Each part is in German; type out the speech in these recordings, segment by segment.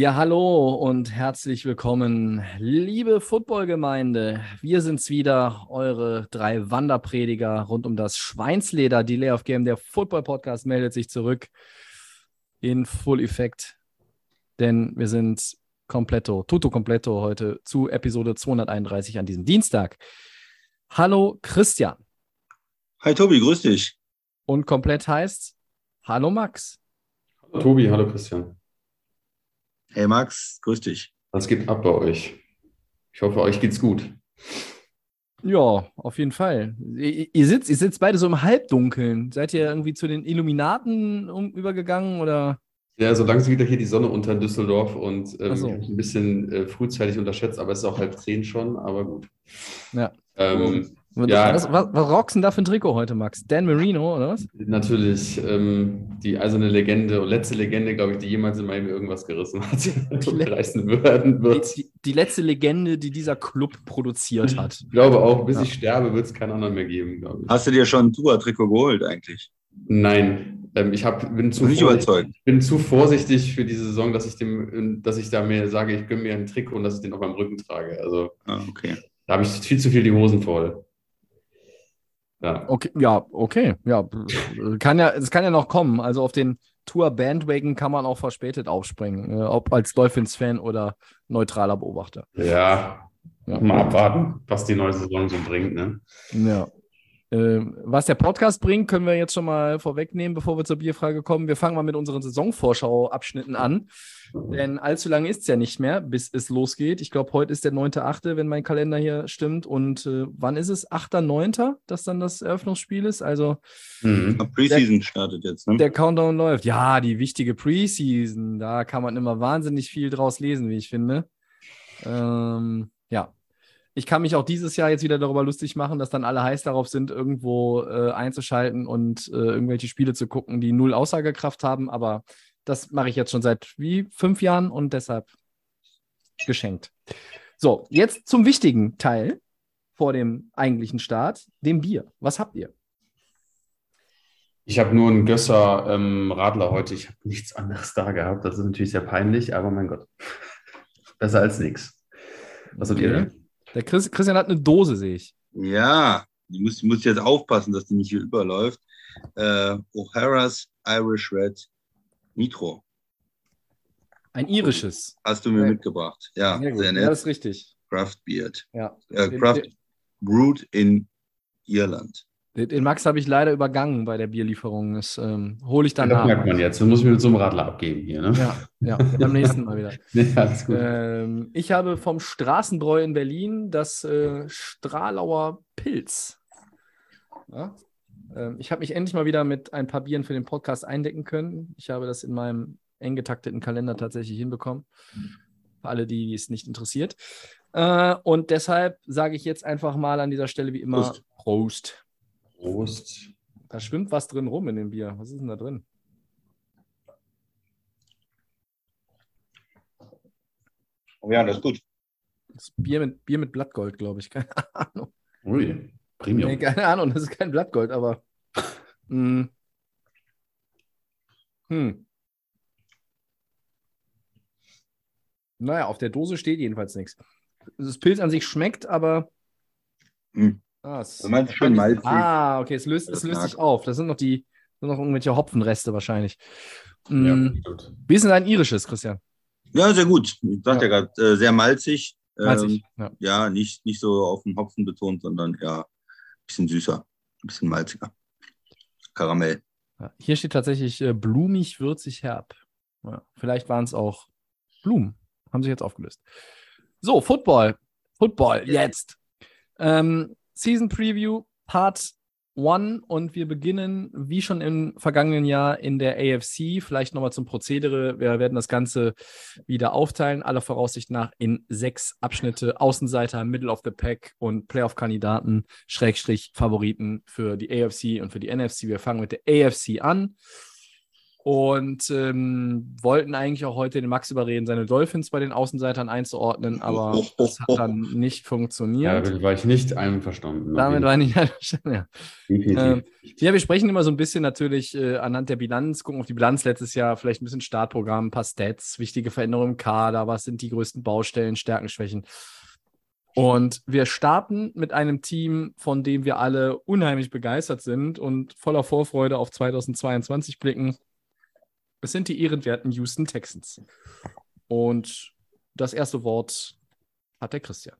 Ja, hallo und herzlich willkommen, liebe Footballgemeinde. Wir sind's wieder, eure drei Wanderprediger rund um das Schweinsleder. Delay of Game, der Football-Podcast meldet sich zurück in Full Effekt, denn wir sind completo, tutto completo heute zu Episode 231 an diesem Dienstag. Hallo Christian Hi Tobi, grüß dich. und komplett heißt Hallo Max. Hallo Tobi, hallo Christian. Hey Max, grüß dich. Was geht ab bei euch? Ich hoffe, euch geht's gut. Ja, auf jeden Fall. Ihr, ihr, sitzt, ihr sitzt beide so im Halbdunkeln. Seid ihr irgendwie zu den Illuminaten um, übergegangen oder? Ja, so langsam wieder hier die Sonne unter in Düsseldorf und ähm, so. ein bisschen äh, frühzeitig unterschätzt, aber es ist auch halb zehn schon, aber gut. Ja. Ähm, Was, Ja. was, was, was rockst du denn da für ein Trikot heute, Max? Dan Marino, oder was? natürlich ähm, die eiserne Legende und letzte Legende, glaube ich, die jemals in Miami irgendwas gerissen hat und reißen werden wird. Die, die, die letzte Legende, die dieser Club produziert hat. Ich glaube auch, bis Ja. ich sterbe, wird es keinen anderen mehr geben, glaube ich. Hast du dir schon ein Tour-Trikot geholt eigentlich? Nein, ähm, ich hab, bin zu Nicht vorsichtig- überzeugt. Bin zu vorsichtig für diese Saison, dass ich dem, dass ich da mir sage, ich gönne mir ein Trikot und dass ich den auf meinem Rücken trage. Also Ah, okay. da habe ich viel zu viel die Hosen voll. Ja. Okay, ja, okay. Ja, kann ja, es kann ja noch kommen. Also auf den Tour Bandwagon kann man auch verspätet aufspringen, äh, ob als Dolphins-Fan oder neutraler Beobachter. Ja, Ja. mal abwarten, was die neue Saison so bringt. Ne? Ja. Ähm, was der Podcast bringt, können wir jetzt schon mal vorwegnehmen, bevor wir zur Bierfrage kommen. Wir fangen mal mit unseren Saisonvorschau-Abschnitten an. Denn allzu lange ist es ja nicht mehr, bis es losgeht. Ich glaube, heute ist der 9.8., wenn mein Kalender hier stimmt. Und äh, wann ist es? 8.9., dass dann das Eröffnungsspiel ist? Also Mhm. Preseason startet jetzt, ne? der Countdown läuft. Ja, die wichtige Preseason. Da kann man immer wahnsinnig viel draus lesen, wie ich finde. Ähm, ja. Ich kann mich auch dieses Jahr jetzt wieder darüber lustig machen, dass dann alle heiß darauf sind, irgendwo äh, einzuschalten und äh, irgendwelche Spiele zu gucken, die null Aussagekraft haben. Aber das mache ich jetzt schon seit wie fünf Jahren und deshalb geschenkt. So, jetzt zum wichtigen Teil vor dem eigentlichen Start, dem Bier. Was habt ihr? Ich habe nur einen Gösser ähm, Radler heute. Ich habe nichts anderes da gehabt. Das ist natürlich sehr peinlich, aber mein Gott. Besser als nichts. Was habt ihr denn? Der Chris, Christian hat eine Dose, sehe ich. Ja, die muss, muss jetzt aufpassen, dass die nicht hier überläuft. Äh, O'Hara's Irish Red Nitro Ein irisches. hast du mir Ja. mitgebracht. Ja, Sehr gut. sehr Ja, nett. das ist richtig. Craft Beard. Ja. Äh, Craft Brewed in Irland. Den, Max habe ich leider übergangen bei der Bierlieferung. Das ähm, hole ich dann Das nach. merkt man jetzt. Das muss ich mir mit so einem Radler abgeben hier. Ne? Ja, ja, beim nächsten Mal wieder. Ja. Ähm, ich habe vom Straßenbräu in Berlin das äh, Stralauer Pilz. Ja? Ähm, ich habe mich endlich mal wieder mit ein paar Bieren für den Podcast eindecken können. Ich habe das in meinem eng getakteten Kalender tatsächlich hinbekommen. Für alle, die es nicht interessiert. Äh, und deshalb sage ich jetzt einfach mal an dieser Stelle wie immer Prost. Prost. Prost. Da schwimmt was drin rum in dem Bier. Was ist denn da drin? Oh ja, das ist gut. Das ist Bier mit, Bier mit Blattgold, glaube ich. Keine Ahnung. Ui, Premium. Nee, keine Ahnung, das ist kein Blattgold, aber. Hm. Hm. Naja, auf der Dose steht jedenfalls nichts. Das Pilz an sich schmeckt, aber. Hm. Ah, es, Du meinst schön malzig. ah okay, es löst, es löst sich auf. Das sind noch die, sind noch irgendwelche Hopfenreste wahrscheinlich. Ja, Hm. stimmt. Wie ist denn dein irisches, Christian? Ja, sehr gut. Ich sagte Ja. ja, gerade, äh, sehr malzig. Malzig. Ähm, Ja. ja, nicht, nicht so auf den Hopfen betont, sondern ja, ein bisschen süßer, ein bisschen malziger. Karamell. Ja, hier steht tatsächlich äh, blumig, würzig, herb. Ja, vielleicht waren es auch Blumen. Haben sich jetzt aufgelöst. So, Football. Football, jetzt. Ähm, Season Preview, Part One und wir beginnen wie schon im vergangenen Jahr in der AFC. Vielleicht nochmal zum Prozedere. Wir werden das Ganze wieder aufteilen, aller Voraussicht nach in sechs Abschnitte. Außenseiter, Middle of the Pack und Playoff-Kandidaten, Schrägstrich Favoriten für die AFC und für die NFC. Wir fangen mit der AFC an und ähm, wollten eigentlich auch heute den Max überreden, seine Dolphins bei den Außenseitern einzuordnen, aber das hat dann nicht funktioniert. Damit war ich nicht einverstanden. Damit war ich nicht einverstanden, ja. Ähm, ja, wir sprechen immer so ein bisschen natürlich äh, anhand der Bilanz, gucken auf die Bilanz letztes Jahr, vielleicht ein bisschen Startprogramm, ein paar Stats, wichtige Veränderungen im Kader, was sind die größten Baustellen, Stärken, Schwächen. Und wir starten mit einem Team, von dem wir alle unheimlich begeistert sind und voller Vorfreude auf 2022 blicken. Es sind die ehrenwerten Houston Texans. Und das erste Wort hat der Christian.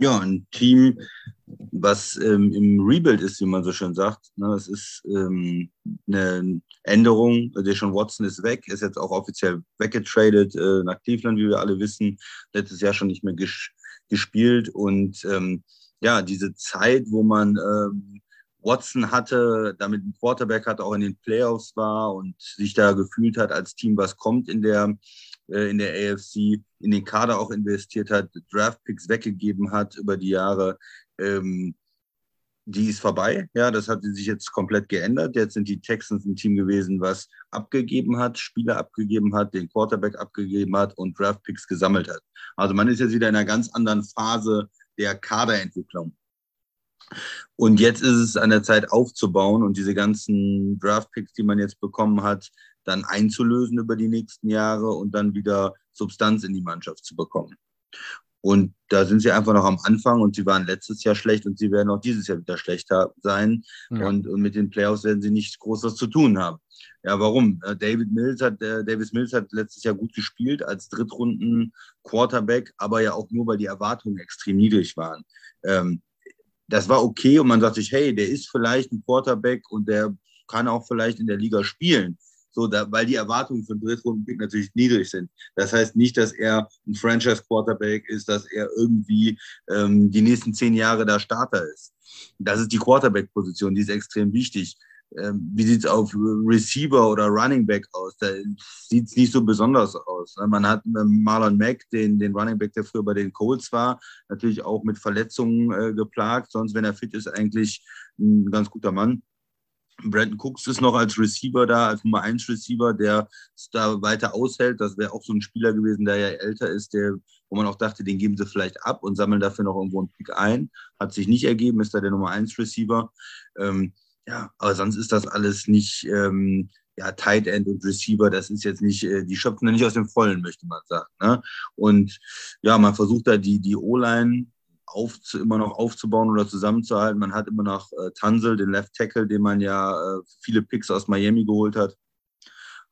Ja, ein Team, was ähm, im Rebuild ist, wie man so schön sagt. Ne, es ist ähm, eine Änderung. Deshaun Watson ist weg, ist jetzt auch offiziell weggetradet äh, nach Cleveland, wie wir alle wissen. Letztes Jahr schon nicht mehr ges gespielt. Und ähm, ja, diese Zeit, wo man ähm, Watson hatte, damit ein Quarterback hat, auch in den Playoffs war und sich da gefühlt hat als Team, was kommt in der, äh, in der AFC, in den Kader auch investiert hat, Draftpicks weggegeben hat über die Jahre. Ähm, die ist vorbei. Ja, das hat sich jetzt komplett geändert. Jetzt sind die Texans ein Team gewesen, was abgegeben hat, Spieler abgegeben hat, den Quarterback abgegeben hat und Draftpicks gesammelt hat. Also man ist jetzt wieder in einer ganz anderen Phase der Kaderentwicklung. Und jetzt ist es an der Zeit aufzubauen und diese ganzen Draftpicks, die man jetzt bekommen hat, dann einzulösen über die nächsten Jahre und dann wieder Substanz in die Mannschaft zu bekommen. Und da sind sie einfach noch am Anfang und sie waren letztes Jahr schlecht und sie werden auch dieses Jahr wieder schlechter sein. Ja. Und, und, mit den Playoffs werden sie nichts Großes zu tun haben. Ja, warum? Äh, David Mills hat, äh, Davis Mills hat letztes Jahr gut gespielt als Drittrunden Quarterback, aber ja auch nur, weil die Erwartungen extrem niedrig waren. Ähm, das war okay und man sagt sich, hey, der ist vielleicht ein Quarterback und der kann auch vielleicht in der Liga spielen. So, da, weil die Erwartungen für einen Drittrunden-Pick natürlich niedrig sind. Das heißt nicht, dass er ein Franchise-Quarterback ist, dass er irgendwie ähm, die nächsten zehn Jahre da Starter ist. Das ist die Quarterback-Position, die ist extrem wichtig. Ähm, wie sieht es auf Receiver oder Running Back aus? Da sieht es nicht so besonders aus. Ne? Man hat Marlon Mack, den, den Running Back, der früher bei den Colts war, natürlich auch mit Verletzungen äh, geplagt. Sonst, wenn er fit ist, eigentlich ein ganz guter Mann. Brandon Cooks ist noch als Receiver da, als Nummer 1 Receiver, der es da weiter aushält. Das wäre auch so ein Spieler gewesen, der ja älter ist, der, wo man auch dachte, den geben sie vielleicht ab und sammeln dafür noch irgendwo einen Pick ein. Hat sich nicht ergeben, ist da der Nummer 1 Receiver. Ähm, ja, aber sonst ist das alles nicht, ähm, ja, Tight End und Receiver, das ist jetzt nicht, äh, die schöpfen nicht aus dem Vollen, möchte man sagen. Ne? Und ja, man versucht da die, die O-Line immer noch aufzubauen oder zusammenzuhalten. Man hat immer noch äh, Tansel, den Left Tackle, den man ja äh, viele Picks aus Miami geholt hat.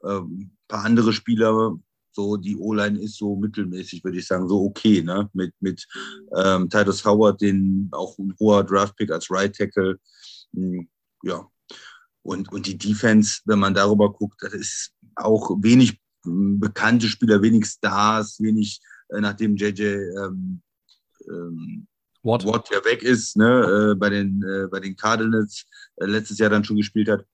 Ähm, ein paar andere Spieler, so die O-Line ist so mittelmäßig, würde ich sagen, so okay, ne? Mit, mit ähm, Titus Howard, den auch ein hoher Draft-Pick als Right Tackle. Hm, ja. Und, und die Defense, wenn man darüber guckt, das ist auch wenig hm, bekannte Spieler, wenig Stars, wenig, äh, nachdem JJ ähm, ähm, Watt. Watt ja weg ist, ne, äh, bei, den, äh, bei den Cardinals äh, letztes Jahr dann schon gespielt hat.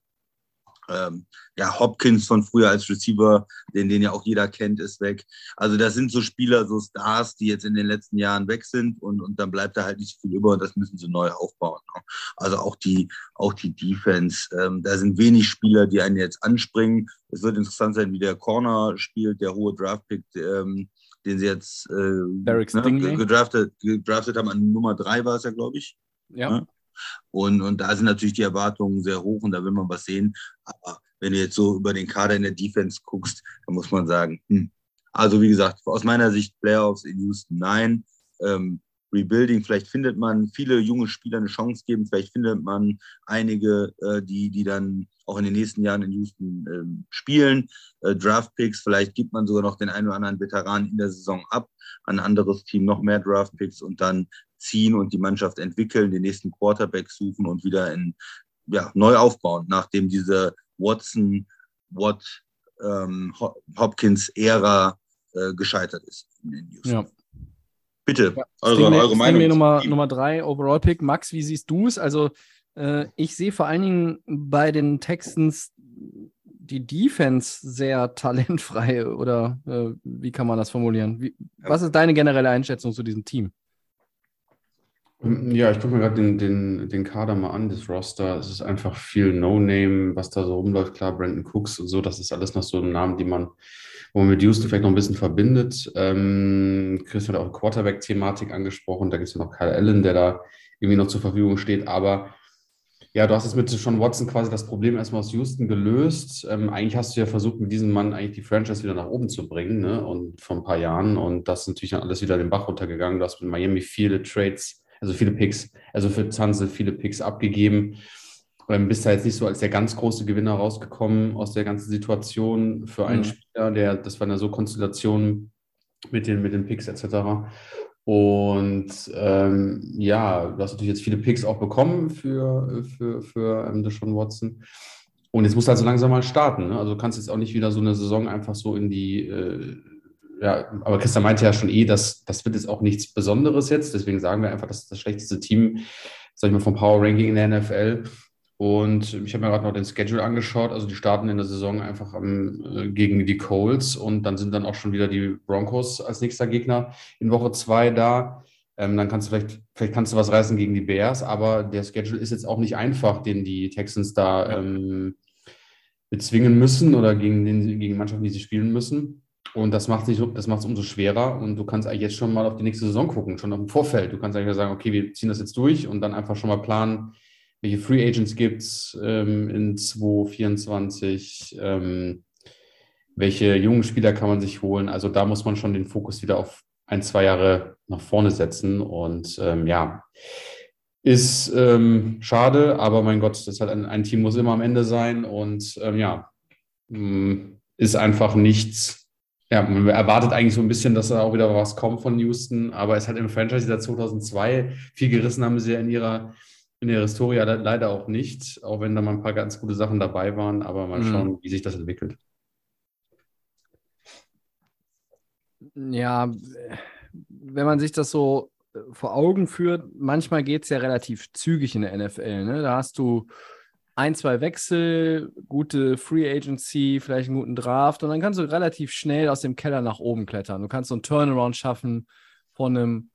Ähm, ja, Hopkins von früher als Receiver, den, den ja auch jeder kennt, ist weg. Also das sind so Spieler, so Stars, die jetzt in den letzten Jahren weg sind und, und dann bleibt da halt nicht viel über und das müssen sie neu aufbauen. Ne? Also auch die, auch die Defense, ähm, da sind wenig Spieler, die einen jetzt anspringen. Es wird interessant sein, wie der Corner spielt, der hohe Draftpick, ähm, den sie jetzt äh, ne, gedraftet, gedraftet haben. An Nummer drei war es ja, glaube ich. Ja. Ne? Und, und da sind natürlich die Erwartungen sehr hoch und da will man was sehen. Aber wenn du jetzt so über den Kader in der Defense guckst, dann muss man sagen, hm. also wie gesagt, aus meiner Sicht Playoffs in Houston nein. Ähm, Rebuilding, vielleicht findet man viele junge Spieler eine Chance geben, vielleicht findet man einige, äh, die, die dann auch in den nächsten Jahren in Houston äh, spielen. Äh, Draft-Picks, vielleicht gibt man sogar noch den einen oder anderen Veteran in der Saison ab, an ein anderes Team noch mehr Draft-Picks und dann ziehen und die Mannschaft entwickeln, den nächsten Quarterback suchen und wieder in, ja, neu aufbauen, nachdem diese Watson, Watt, ähm, Hopkins-Ära äh, gescheitert ist Ja. Bitte, ja, eure, eure Meinung. Nummer, Nummer drei, Overall-Pick. Max, wie siehst du es? Also Äh, ich sehe vor allen Dingen bei den Texans die Defense sehr talentfrei oder äh, wie kann man das formulieren? Wie, was ist deine generelle Einschätzung zu diesem Team? Ja, ich gucke mir gerade den, den, den Kader mal an, das Roster. Es ist einfach viel No-Name, was da so rumläuft. Klar, Brandon Cooks und so, das ist alles noch so ein Namen, die man, wo man mit Houston vielleicht noch ein bisschen verbindet. Ähm, Chris hat auch Quarterback-Thematik angesprochen. Da gibt es ja noch Kyle Allen, der da irgendwie noch zur Verfügung steht. Aber ja, du hast es mit Sean Watson quasi das Problem erstmal aus Houston gelöst. Ähm, eigentlich hast du ja versucht, mit diesem Mann eigentlich die Franchise wieder nach oben zu bringen, ne? Und vor ein paar Jahren. Und das ist natürlich dann alles wieder den Bach runtergegangen. Du hast mit Miami viele Trades, also viele Picks, also für Zanze viele Picks abgegeben. Ähm, bist da jetzt nicht so als der ganz große Gewinner rausgekommen aus der ganzen Situation für einen mhm. Spieler, der, das war eine so Konstellation mit den, mit den Picks etc. Und ähm, ja, du hast natürlich jetzt viele Picks auch bekommen für, für, für ähm, Deshaun Watson. Und jetzt musst du also langsam mal starten. Ne? Also du kannst jetzt auch nicht wieder so eine Saison einfach so in die, äh, ja, aber Christian meinte ja schon eh, dass das wird jetzt auch nichts Besonderes jetzt. Deswegen sagen wir einfach, das ist das schlechteste Team, sag ich mal, vom Power Ranking in der NFL. Und ich habe mir gerade noch den Schedule angeschaut. Also die starten in der Saison einfach am, äh, gegen die Colts und dann sind dann auch schon wieder die Broncos als nächster Gegner in Woche zwei da. Ähm, dann kannst du vielleicht, vielleicht kannst du was reißen gegen die Bears, aber der Schedule ist jetzt auch nicht einfach, den die Texans da ähm, bezwingen müssen oder gegen, den, gegen Mannschaften, die sie spielen müssen. Und das macht es umso schwerer. Und du kannst eigentlich jetzt schon mal auf die nächste Saison gucken, schon dem Vorfeld. Du kannst eigentlich sagen, okay, wir ziehen das jetzt durch und dann einfach schon mal planen, welche Free Agents gibt es ähm, in 2024, ähm, welche jungen Spieler kann man sich holen. Also da muss man schon den Fokus wieder auf ein, zwei Jahre nach vorne setzen. Und ähm, ja, ist ähm, schade, aber mein Gott, das hat ein, ein, Team muss immer am Ende sein. Und ähm, ja, mm, ist einfach nichts. Ja, man erwartet eigentlich so ein bisschen, dass da auch wieder was kommt von Houston, aber es hat im Franchise seit 2002 viel gerissen, haben sie ja in ihrer in der Historie leider auch nicht, auch wenn da mal ein paar ganz gute Sachen dabei waren, aber mal mhm. schauen, wie sich das entwickelt. Ja, wenn man sich das so äh, vor Augen führt, manchmal geht es ja relativ zügig in der NFL. Ne? Da hast du ein, zwei Wechsel, gute Free Agency, vielleicht einen guten Draft und dann kannst du relativ schnell aus dem Keller nach oben klettern. Du kannst so einen Turnaround schaffen von einem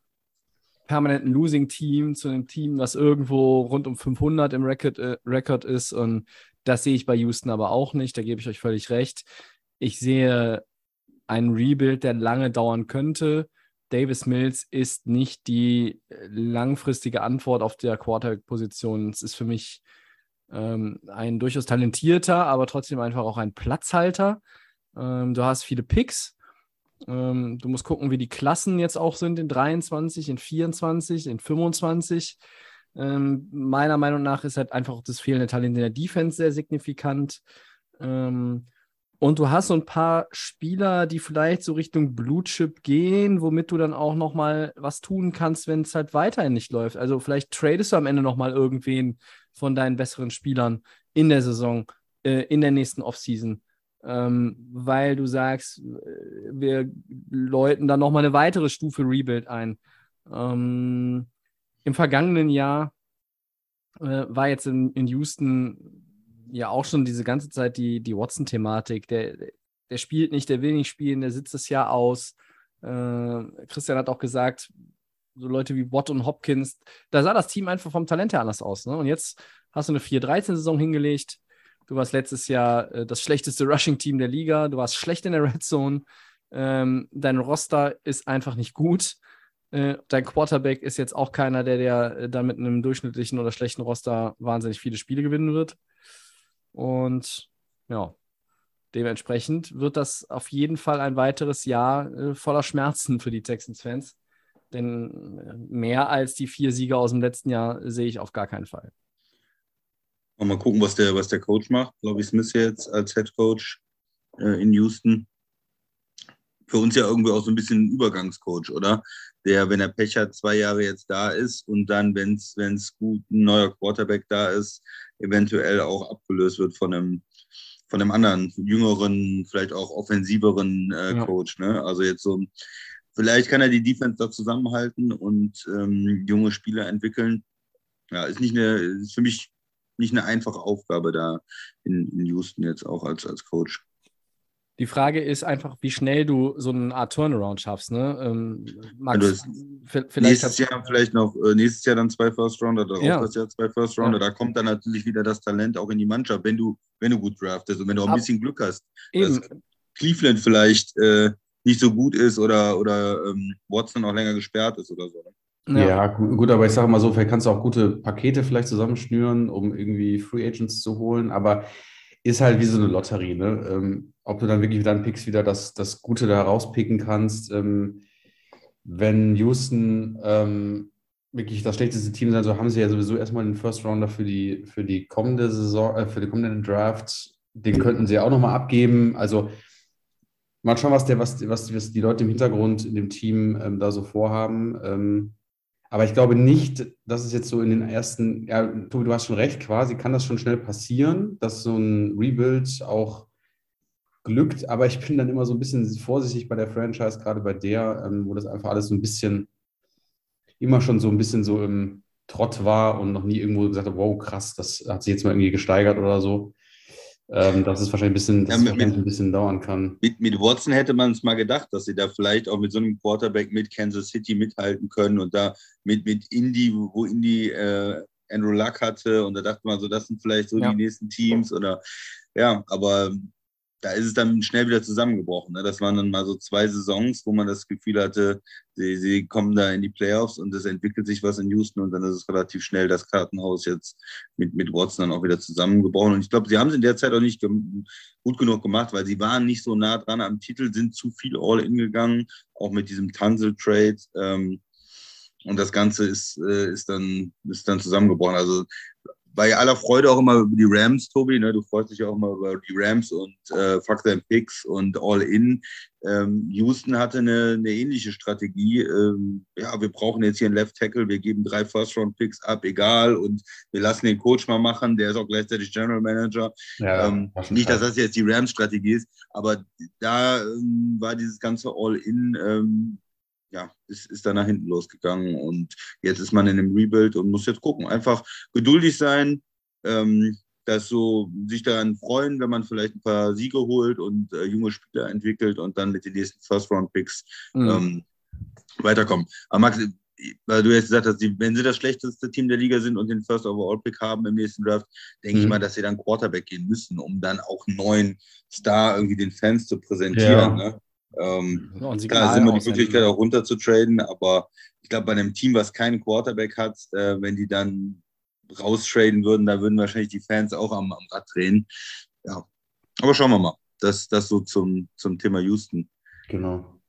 permanenten Losing-Team zu einem Team, was irgendwo rund um 500 im Record, äh, Record ist. Und das sehe ich bei Houston aber auch nicht. Da gebe ich euch völlig recht. Ich sehe einen Rebuild, der lange dauern könnte. Davis Mills ist nicht die langfristige Antwort auf der Quarterback-Position. Es ist für mich ähm, ein durchaus talentierter, aber trotzdem einfach auch ein Platzhalter. Ähm, du hast viele Picks, ähm, du musst gucken, wie die Klassen jetzt auch sind in 23, in 24, in 25. Ähm, meiner Meinung nach ist halt einfach das fehlende Talent in der Defense sehr signifikant. Ähm, und du hast so ein paar Spieler, die vielleicht so Richtung Blue Chip gehen, womit du dann auch noch mal was tun kannst, wenn es halt weiterhin nicht läuft. Also vielleicht tradest du am Ende noch mal irgendwen von deinen besseren Spielern in der Saison, äh, in der nächsten Offseason ähm, weil du sagst, äh, wir läuten dann nochmal eine weitere Stufe Rebuild ein. Ähm, Im vergangenen Jahr äh, war jetzt in, in Houston ja auch schon diese ganze Zeit die, die Watson-Thematik. Der, der spielt nicht, der will nicht spielen, der sitzt das Jahr aus. Äh, Christian hat auch gesagt, so Leute wie Watt und Hopkins, da sah das Team einfach vom Talent her anders aus. Ne? Und jetzt hast du eine 4-13-Saison hingelegt, Du warst letztes Jahr äh, das schlechteste Rushing-Team der Liga. Du warst schlecht in der Red Zone. Ähm, dein Roster ist einfach nicht gut. Äh, dein Quarterback ist jetzt auch keiner, der, der äh, da mit einem durchschnittlichen oder schlechten Roster wahnsinnig viele Spiele gewinnen wird. Und ja, dementsprechend wird das auf jeden Fall ein weiteres Jahr äh, voller Schmerzen für die Texans-Fans. Denn äh, mehr als die vier Siege aus dem letzten Jahr sehe ich auf gar keinen Fall. Mal gucken, was der, was der Coach macht. Glaube ich, Smith jetzt als Head Coach äh, in Houston. Für uns ja irgendwie auch so ein bisschen ein Übergangscoach, oder? Der, wenn er Pech hat, zwei Jahre jetzt da ist und dann, wenn es gut ein neuer Quarterback da ist, eventuell auch abgelöst wird von einem, von einem anderen, jüngeren, vielleicht auch offensiveren äh, ja. Coach. Ne? Also jetzt so, vielleicht kann er die Defense da zusammenhalten und ähm, junge Spieler entwickeln ja, ist nicht eine, ist für mich nicht eine einfache Aufgabe da in, in Houston jetzt auch als, als Coach. Die Frage ist einfach, wie schnell du so eine Art Turnaround schaffst. Ne? Ähm, Max, Ja, vielleicht nächstes Jahr vielleicht noch, äh, nächstes Jahr dann zwei First Rounder, darauf Ja. das Jahr zwei First Rounder. Da kommt dann natürlich wieder das Talent auch in die Mannschaft, wenn du, wenn du gut draftest und wenn du auch ein Ab- bisschen Glück hast. eben, Cleveland vielleicht äh, nicht so gut ist oder, oder ähm, Watson auch länger gesperrt ist oder so. ne? ja. Ja, gu- gut, aber ich sage mal so, vielleicht kannst du auch gute Pakete vielleicht zusammenschnüren, um irgendwie Free Agents zu holen, aber ist halt wie so eine Lotterie, ne? Ähm, ob du dann wirklich wieder an Picks wieder das, das Gute da rauspicken kannst. Ähm, wenn Houston ähm, wirklich das schlechteste Team sein soll, haben sie ja sowieso erstmal den First Rounder für die, für die kommende Saison, äh, für den kommenden Draft. Den könnten sie ja auch nochmal abgeben. Also mal schauen, was, der, was, was, was die Leute im Hintergrund in dem Team ähm, da so vorhaben. Ähm, aber ich glaube nicht, dass es jetzt so in den ersten, ja, Tobi, du hast schon recht, quasi kann das schon schnell passieren, dass so ein Rebuild auch glückt. Aber ich bin dann immer so ein bisschen vorsichtig bei der Franchise, gerade bei der, ähm, wo das einfach alles so ein bisschen, immer schon so ein bisschen so im Trott war und noch nie irgendwo gesagt hat, wow, krass, das hat sich jetzt mal irgendwie gesteigert oder so. Ähm, dass es wahrscheinlich ein bisschen, dass Ja, es mit- wahrscheinlich ein bisschen dauern kann. Mit, mit Watson hätte man es mal gedacht, dass sie da vielleicht auch mit so einem Quarterback mit Kansas City mithalten können und da mit, mit Indy, wo wo Indy äh, Andrew Luck hatte und da dachte man so, das sind vielleicht so Ja. die nächsten Teams oder ja, aber da ist es dann schnell wieder zusammengebrochen. Ne? Das waren dann mal so zwei Saisons, wo man das Gefühl hatte, sie, sie kommen da in die Playoffs und es entwickelt sich was in Houston und dann ist es relativ schnell das Kartenhaus jetzt mit, mit Watson dann auch wieder zusammengebrochen. Und ich glaube, sie haben es in der Zeit auch nicht gut genug gemacht, weil sie waren nicht so nah dran am Titel, sind zu viel All-In gegangen, auch mit diesem Tansel-Trade. Ähm, und das Ganze ist, äh, ist, dann, ist dann zusammengebrochen. Also bei aller Freude auch immer über die Rams, Tobi, ne? du freust dich auch immer über die Rams und äh, Fuck them Picks und All-In. Ähm, Houston hatte eine, eine ähnliche Strategie. Ähm, ja, wir brauchen jetzt hier einen Left Tackle, wir geben drei First-Round-Picks ab, egal, und wir lassen den Coach mal machen, der ist auch gleichzeitig General Manager. Ja, ähm, nicht, dass das jetzt die Rams-Strategie ist, aber da ähm, war dieses ganze All-In, ähm, ja, ist, ist dann nach hinten losgegangen und jetzt ist man in einem Rebuild und muss jetzt gucken. Einfach geduldig sein, ähm, dass so sich daran freuen, wenn man vielleicht ein paar Siege holt und äh, junge Spieler entwickelt und dann mit den nächsten First-Round-Picks Mhm. ähm, weiterkommen. Aber Max, weil du jetzt gesagt hast, wenn sie das schlechteste Team der Liga sind und den First Overall Pick haben im nächsten Draft, denke ich Mhm. mal, dass sie dann Quarterback gehen müssen, um dann auch einen neuen Star irgendwie den Fans zu präsentieren. Ja. Ne? Ähm, klar, ist immer die. Möglichkeit auch runter zu traden, aber ich glaube, bei einem Team, was keinen Quarterback hat, äh, wenn die dann raustraden würden, da würden wahrscheinlich die Fans auch am, am Rad drehen. Ja. Aber schauen wir mal. Das, das so zum, zum Thema Houston. Genau.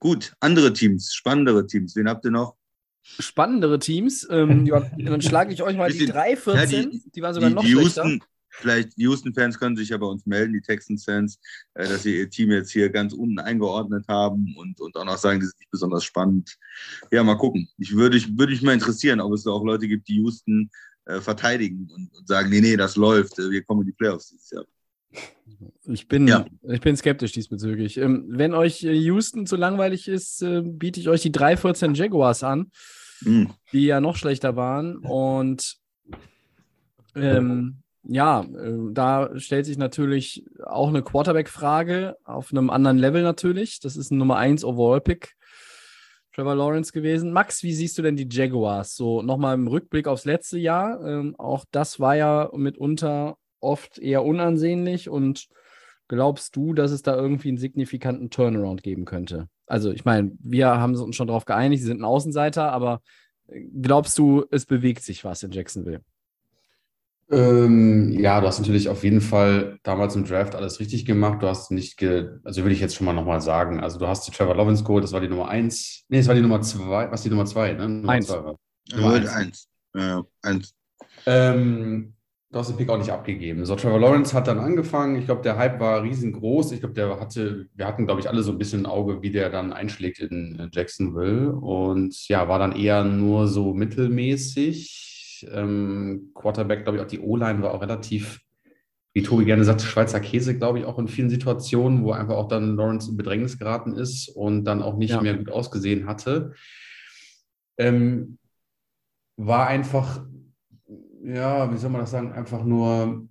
Gut, andere Teams, spannendere Teams. Wen habt ihr noch? Spannendere Teams. Ähm, ja, dann schlage ich euch mal die Bisschen- 3-14. ja, die, die- waren sogar die, noch die schlechter. Vielleicht die Houston-Fans können sich ja bei uns melden, die Texans-Fans, äh, dass sie ihr Team jetzt hier ganz unten eingeordnet haben und, und auch noch sagen, die sind nicht besonders spannend. Ja, mal gucken. Ich würde, ich würde mich mal interessieren, ob es da auch Leute gibt, die Houston äh, verteidigen und, und sagen, nee, nee, das läuft, äh, wir kommen in die Playoffs dieses Jahr. Ich bin, Ja. ich bin skeptisch diesbezüglich. Ähm, wenn euch äh, Houston zu langweilig ist, äh, biete ich euch die 3-14 Jaguars an, Hm. die ja noch schlechter waren. Und ähm, ja, äh, da stellt sich natürlich auch eine Quarterback-Frage auf einem anderen Level natürlich. Das ist ein Nummer 1 Overall-Pick. Trevor Lawrence gewesen. Max, wie siehst du denn die Jaguars? So nochmal im Rückblick aufs letzte Jahr. Ähm, auch das war ja mitunter oft eher unansehnlich und glaubst du, dass es da irgendwie einen signifikanten Turnaround geben könnte? Also, ich meine, wir haben uns schon darauf geeinigt, sie sind ein Außenseiter, aber äh, glaubst du, es bewegt sich was in Jacksonville? Ähm, ja, du hast natürlich auf jeden Fall damals im Draft alles richtig gemacht. Du hast nicht, ge also will ich jetzt schon mal nochmal sagen, also du hast die Trevor Lawrence geholt, das war die Nummer eins. Nee, das war die Nummer zwei, was die Nummer zwei, ne? Nummer Eins. zwei. Nummer Nummer eins. Ja, eins. Ähm, du hast den Pick auch nicht abgegeben. So, Trevor Lawrence hat dann angefangen. Ich glaube, der Hype war riesengroß. Ich glaube, der hatte, wir hatten, glaube ich, alle so ein bisschen ein Auge, wie der dann einschlägt in Jacksonville. Und ja, war dann eher nur so mittelmäßig. Ähm, Quarterback, glaube ich, auch die O-Line war auch relativ, wie Tobi gerne sagt, Schweizer Käse, glaube ich, auch in vielen Situationen, wo einfach auch dann Lawrence in Bedrängnis geraten ist und dann auch nicht Ja. mehr gut ausgesehen hatte. Ähm, war einfach, ja, wie soll man das sagen, einfach nur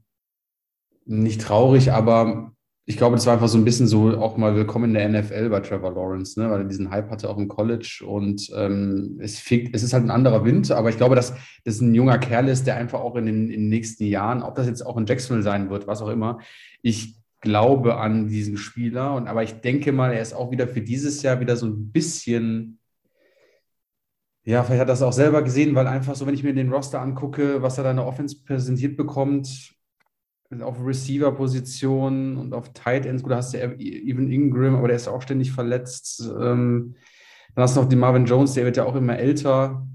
nicht traurig, aber ich glaube, das war einfach so ein bisschen so auch mal willkommen in der NFL bei Trevor Lawrence, ne? weil er diesen Hype hatte auch im College und ähm, es, fick, es ist halt ein anderer Wind, aber ich glaube, dass das ein junger Kerl ist, der einfach auch in den, in den nächsten Jahren, ob das jetzt auch in Jacksonville sein wird, was auch immer, ich glaube an diesen Spieler und aber ich denke mal, er ist auch wieder für dieses Jahr wieder so ein bisschen ja, vielleicht hat er das auch selber gesehen, weil einfach so, wenn ich mir den Roster angucke, was er da in der Offense präsentiert bekommt, auf Receiver-Position und auf Tight Ends, gut, da hast du Evan Ingram, aber der ist auch ständig verletzt. Ähm, dann hast du noch den Marvin Jones, der wird ja auch immer älter.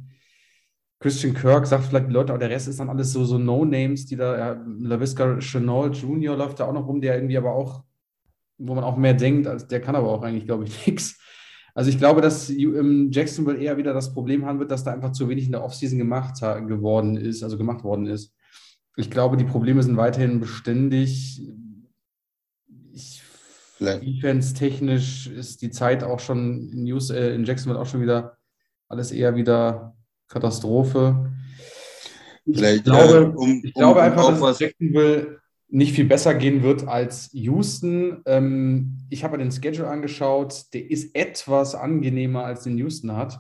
Christian Kirk sagt vielleicht die Leute, aber der Rest ist dann alles so, so No-Names, die da, ja, LaVisca Chenault Jr. läuft da auch noch rum, der irgendwie aber auch, wo man auch mehr denkt, als der kann aber auch eigentlich, glaube ich, nichts. Also ich glaube, dass Jacksonville eher wieder das Problem haben wird, dass da einfach zu wenig in der Offseason gemacht geworden ist, also gemacht worden ist. Ich glaube, die Probleme sind weiterhin beständig. Defense-technisch ist die Zeit auch schon in, News, äh, in Jacksonville auch schon wieder alles eher wieder Katastrophe. Ich glaube, äh, um, ich glaube um, einfach, dass was... Jacksonville nicht viel besser gehen wird als Houston. Ähm, ich habe mir den Schedule angeschaut, der ist etwas angenehmer als den Houston hat.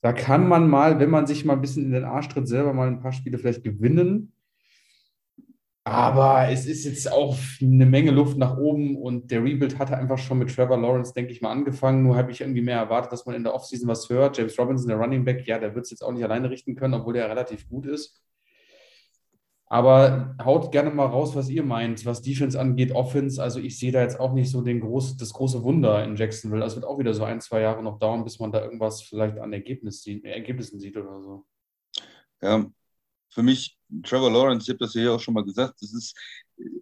Da kann man mal, wenn man sich mal ein bisschen in den Arsch tritt, selber mal ein paar Spiele vielleicht gewinnen. Aber es ist jetzt auch eine Menge Luft nach oben und der Rebuild hatte einfach schon mit Trevor Lawrence, denke ich mal, angefangen. Nur habe ich irgendwie mehr erwartet, dass man in der Offseason was hört. James Robinson, der Running Back, ja, der wird es jetzt auch nicht alleine richten können, obwohl der relativ gut ist. Aber haut gerne mal raus, was ihr meint, was Defense angeht, Offense. Also ich sehe da jetzt auch nicht so den groß, das große Wunder in Jacksonville. Das wird auch wieder so ein, zwei Jahre noch dauern, bis man da irgendwas vielleicht an Ergebnis sieht, Ergebnissen sieht oder so. Ja, für mich, Trevor Lawrence, ich habe das ja hier auch schon mal gesagt, das ist,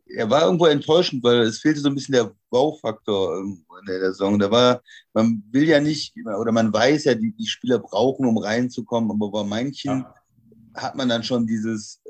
er war irgendwo enttäuschend, weil es fehlte so ein bisschen der Wow-Faktor in der Saison. Da war, man will ja nicht, oder man weiß ja, die, die Spieler brauchen, um reinzukommen, aber bei manchen ja. hat man dann schon dieses,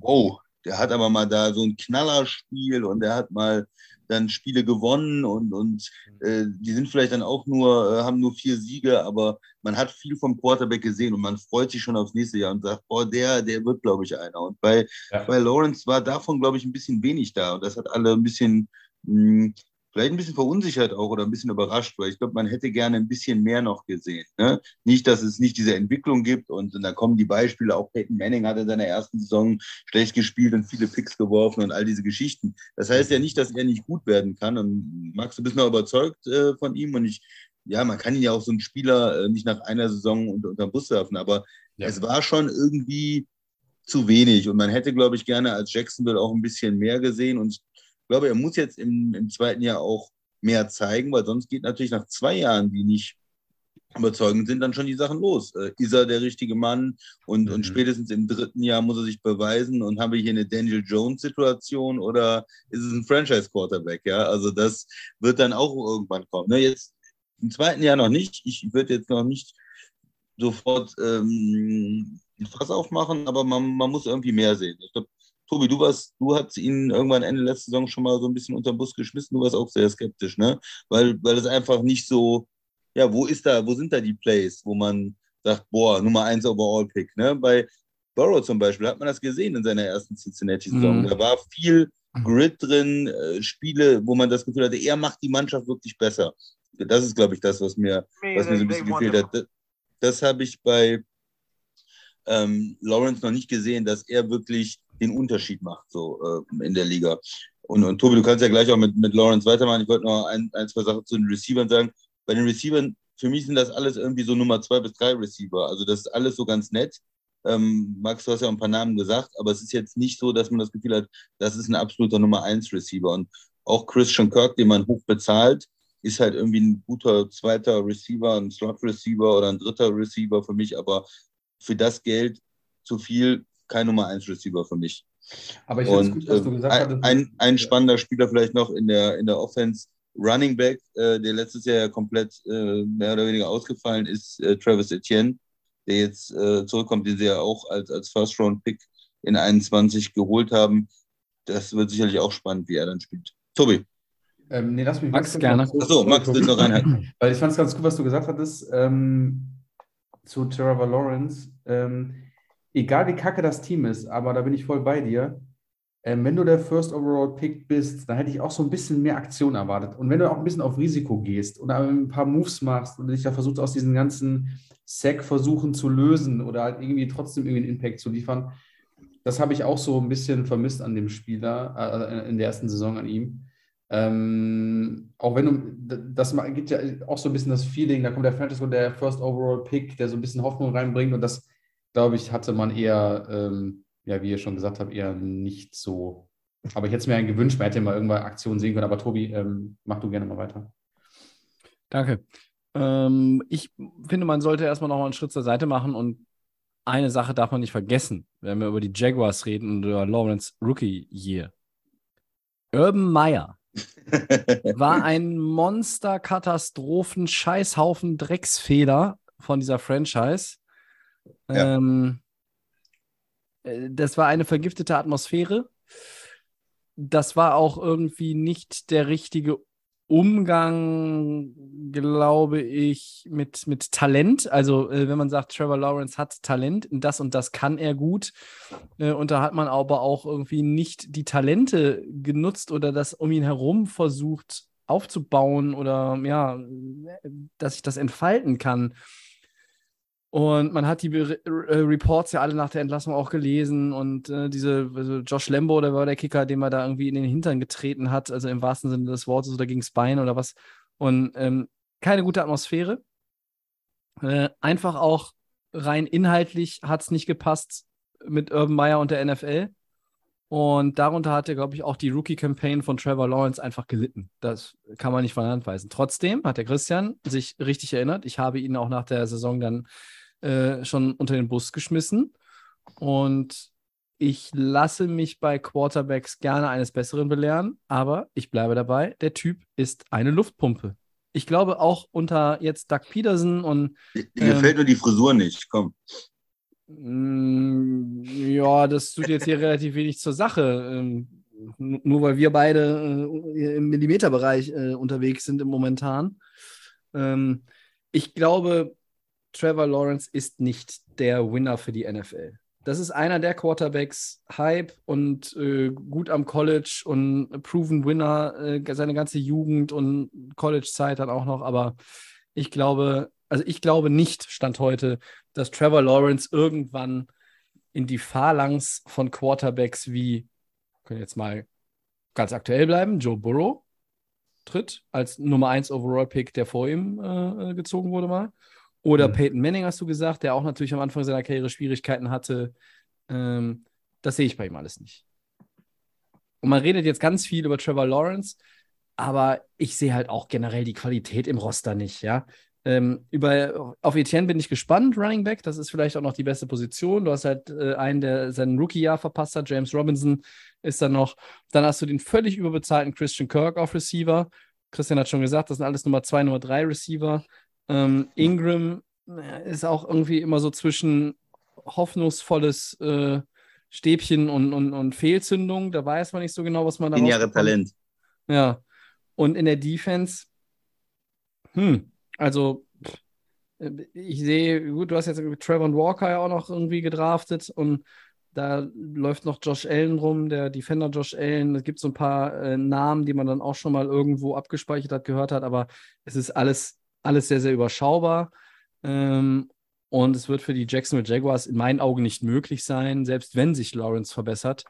oh, der hat aber mal da so ein Knallerspiel und der hat mal dann Spiele gewonnen und, und äh, die sind vielleicht dann auch nur, äh, haben nur vier Siege, aber man hat viel vom Quarterback gesehen und man freut sich schon aufs nächste Jahr und sagt, boah, der, der wird, glaube ich, einer. Und bei, ja. bei Lawrence war davon, glaube ich, ein bisschen wenig da und das hat alle ein bisschen mh, hm, vielleicht ein bisschen verunsichert auch oder ein bisschen überrascht, weil ich glaube, man hätte gerne ein bisschen mehr noch gesehen. Ne? Nicht, dass es nicht diese Entwicklung gibt und, und da kommen die Beispiele, auch Peyton Manning hat in seiner ersten Saison schlecht gespielt und viele Picks geworfen und all diese Geschichten. Das heißt ja nicht, dass er nicht gut werden kann und Max, du bist noch überzeugt äh, von ihm und ich, ja, man kann ihn ja auch so einen Spieler äh, nicht nach einer Saison unter, unter den Bus werfen, aber ja. es war schon irgendwie zu wenig und man hätte, glaube ich, gerne als Jacksonville auch ein bisschen mehr gesehen und glaube, er muss jetzt im, im zweiten Jahr auch mehr zeigen, weil sonst geht natürlich nach zwei Jahren, die nicht überzeugend sind, dann schon die Sachen los. Äh, ist er der richtige Mann? Und, mhm. und spätestens im dritten Jahr muss er sich beweisen. Und haben wir hier eine Daniel Jones-Situation oder ist es ein Franchise-Quarterback? Ja, also das wird dann auch irgendwann kommen. Ne, jetzt im zweiten Jahr noch nicht. Ich würde jetzt noch nicht sofort ähm, Fass aufmachen, aber man, man muss irgendwie mehr sehen. Ich glaube, Tobi, du warst, du hast ihn irgendwann Ende letzter Saison schon mal so ein bisschen unter den Bus geschmissen, du warst auch sehr skeptisch, ne? Weil, weil es einfach nicht so, ja, wo ist da, wo sind da die Plays, wo man sagt, boah, Nummer 1 Overall-Pick, ne? Bei Burrow zum Beispiel hat man das gesehen in seiner ersten Cincinnati-Saison. Mhm. Da war viel Grid drin, äh, Spiele, wo man das Gefühl hatte, er macht die Mannschaft wirklich besser. Das ist, glaube ich, das, was mir, was mir so ein bisschen gefehlt hat. Das, das habe ich bei ähm, Lawrence noch nicht gesehen, dass er wirklich den Unterschied macht so äh, in der Liga. Und, und Tobi, du kannst ja gleich auch mit, mit Lawrence weitermachen. Ich wollte noch ein, ein, zwei Sachen zu den Receivern sagen. Bei den Receivern, für mich sind das alles irgendwie so Nummer zwei bis drei Receiver. Also das ist alles so ganz nett. Ähm, Max, du hast ja ein paar Namen gesagt, aber es ist jetzt nicht so, dass man das Gefühl hat, das ist ein absoluter Nummer eins Receiver. Und auch Christian Kirk, den man hoch bezahlt, ist halt irgendwie ein guter zweiter Receiver, ein Slot-Receiver oder ein dritter Receiver für mich, aber für das Geld zu viel kein Nummer 1 Receiver für mich. Aber ich finde es gut, dass du gesagt hast. Ein, ein spannender Spieler vielleicht noch in der, in der Offense, Running Back, äh, der letztes Jahr komplett äh, mehr oder weniger ausgefallen ist, äh, Travis Etienne, der jetzt äh, zurückkommt, den sie ja auch als, als First-Round-Pick in 21 geholt haben. Das wird sicherlich auch spannend, wie er dann spielt. Tobi. Ähm, nee, lass mich Max gerne. Achso, Max will noch reinhalten. Weil ich fand es ganz gut, was du gesagt hattest ähm, zu Trevor Lawrence. Ähm, egal wie kacke das Team ist, aber da bin ich voll bei dir. Ähm, wenn du der First Overall Pick bist, dann hätte ich auch so ein bisschen mehr Aktion erwartet. Und wenn du auch ein bisschen auf Risiko gehst und ein paar Moves machst und dich da versuchst, aus diesen ganzen Sack-Versuchen zu lösen oder halt irgendwie trotzdem irgendwie einen Impact zu liefern, das habe ich auch so ein bisschen vermisst an dem Spieler, äh, in der ersten Saison an ihm. Ähm, auch wenn du, das gibt ja auch so ein bisschen das Feeling, da kommt der Franchise und der First Overall Pick, der so ein bisschen Hoffnung reinbringt und das, glaube ich, hatte man eher, ähm, ja, wie ihr schon gesagt habt, eher nicht so. Aber ich hätte es mir gewünscht, man hätte mal irgendwann Aktionen sehen können. Aber Tobi, ähm, mach du gerne mal weiter. Danke. Ähm, ich finde, man sollte erstmal noch mal einen Schritt zur Seite machen und eine Sache darf man nicht vergessen, wenn wir über die Jaguars reden und über Lawrence Rookie Year. Urban Meyer war ein Monster, Katastrophen, Scheißhaufen, Drecksfehler von dieser Franchise. Ähm, äh, das war eine vergiftete Atmosphäre. Das war auch irgendwie nicht der richtige Umgang, glaube ich, mit, mit Talent. Also, äh, wenn man sagt, Trevor Lawrence hat Talent, das und das kann er gut. Äh, und da hat man aber auch irgendwie nicht die Talente genutzt oder das um ihn herum versucht aufzubauen oder ja, dass ich das entfalten kann. Und man hat die Re äh, Reports ja alle nach der Entlassung auch gelesen und äh, diese, also Josh Lambo, der war der Kicker, den man da irgendwie in den Hintern getreten hat, also im wahrsten Sinne des Wortes oder gegen Bein oder was. Und ähm, keine gute Atmosphäre. Äh, einfach auch rein inhaltlich hat es nicht gepasst mit Urban Meyer und der NFL. Und darunter hat er, glaube ich, auch die Rookie-Campaign von Trevor Lawrence einfach gelitten. Das kann man nicht von Hand weisen. Trotzdem hat der Christian sich richtig erinnert. Ich habe ihn auch nach der Saison dann äh, schon unter den Bus geschmissen. Und ich lasse mich bei Quarterbacks gerne eines Besseren belehren, aber ich bleibe dabei, der Typ ist eine Luftpumpe. Ich glaube auch unter jetzt Doug Peterson und. Dir ähm, gefällt nur die Frisur nicht, komm. Mm, ja, das tut jetzt hier relativ wenig zur Sache. Ähm, nur weil wir beide äh, im Millimeterbereich äh, unterwegs sind im momentan. Ähm, ich glaube, Trevor Lawrence ist nicht der Winner für die NFL. Das ist einer der Quarterbacks, Hype und äh, gut am College und proven Winner, äh, seine ganze Jugend und College-Zeit dann auch noch. Aber ich glaube, also ich glaube nicht, Stand heute, dass Trevor Lawrence irgendwann in die Phalanx von Quarterbacks wie, können jetzt mal ganz aktuell bleiben, Joe Burrow tritt als Nummer 1 Overall-Pick, der vor ihm äh, gezogen wurde mal. Oder mhm. Peyton Manning hast du gesagt, der auch natürlich am Anfang seiner Karriere Schwierigkeiten hatte. Ähm, das sehe ich bei ihm alles nicht. Und man redet jetzt ganz viel über Trevor Lawrence, aber ich sehe halt auch generell die Qualität im Roster nicht, ja. Ähm, über, auf Etienne bin ich gespannt, Running Back. Das ist vielleicht auch noch die beste Position. Du hast halt äh, einen, der sein Rookie-Jahr verpasst hat. James Robinson ist dann noch. Dann hast du den völlig überbezahlten Christian Kirk auf Receiver. Christian hat schon gesagt, das sind alles Nummer 2, Nummer 3 Receiver. Ähm, Ingram ist auch irgendwie immer so zwischen hoffnungsvolles äh, Stäbchen und, und, und Fehlzündung. Da weiß man nicht so genau, was man da Zehn Jahre Talent. Ja. Und in der Defense, hm, also ich sehe, gut, du hast jetzt Trevor Walker ja auch noch irgendwie gedraftet und da läuft noch Josh Allen rum, der Defender Josh Allen. Es gibt so ein paar äh, Namen, die man dann auch schon mal irgendwo abgespeichert hat, gehört hat, aber es ist alles alles sehr, sehr überschaubar. Ähm, und es wird für die Jacksonville Jaguars in meinen Augen nicht möglich sein, selbst wenn sich Lawrence verbessert,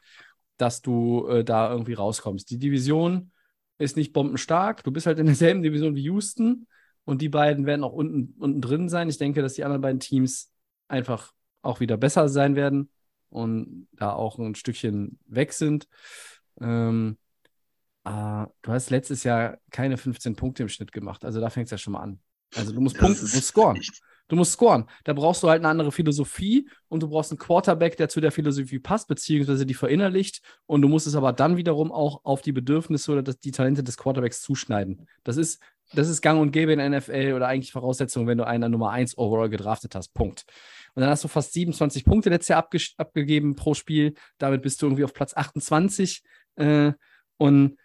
dass du äh, da irgendwie rauskommst. Die Division ist nicht bombenstark. Du bist halt in derselben Division wie Houston und die beiden werden auch unten, unten drin sein. Ich denke, dass die anderen beiden Teams einfach auch wieder besser sein werden und da auch ein Stückchen weg sind. Ähm, Uh, du hast letztes Jahr keine 15 Punkte im Schnitt gemacht. Also da fängt es ja schon mal an. Also du musst das punkten, du musst scoren. Du musst scoren. Da brauchst du halt eine andere Philosophie und du brauchst einen Quarterback, der zu der Philosophie passt, beziehungsweise die verinnerlicht. Und du musst es aber dann wiederum auch auf die Bedürfnisse oder die Talente des Quarterbacks zuschneiden. Das ist, das ist gang und gäbe in der NFL oder eigentlich Voraussetzung, wenn du einen Nummer 1 Overall gedraftet hast. Punkt. Und dann hast du fast 27 Punkte letztes Jahr abge abgegeben pro Spiel. Damit bist du irgendwie auf Platz 28. Äh, und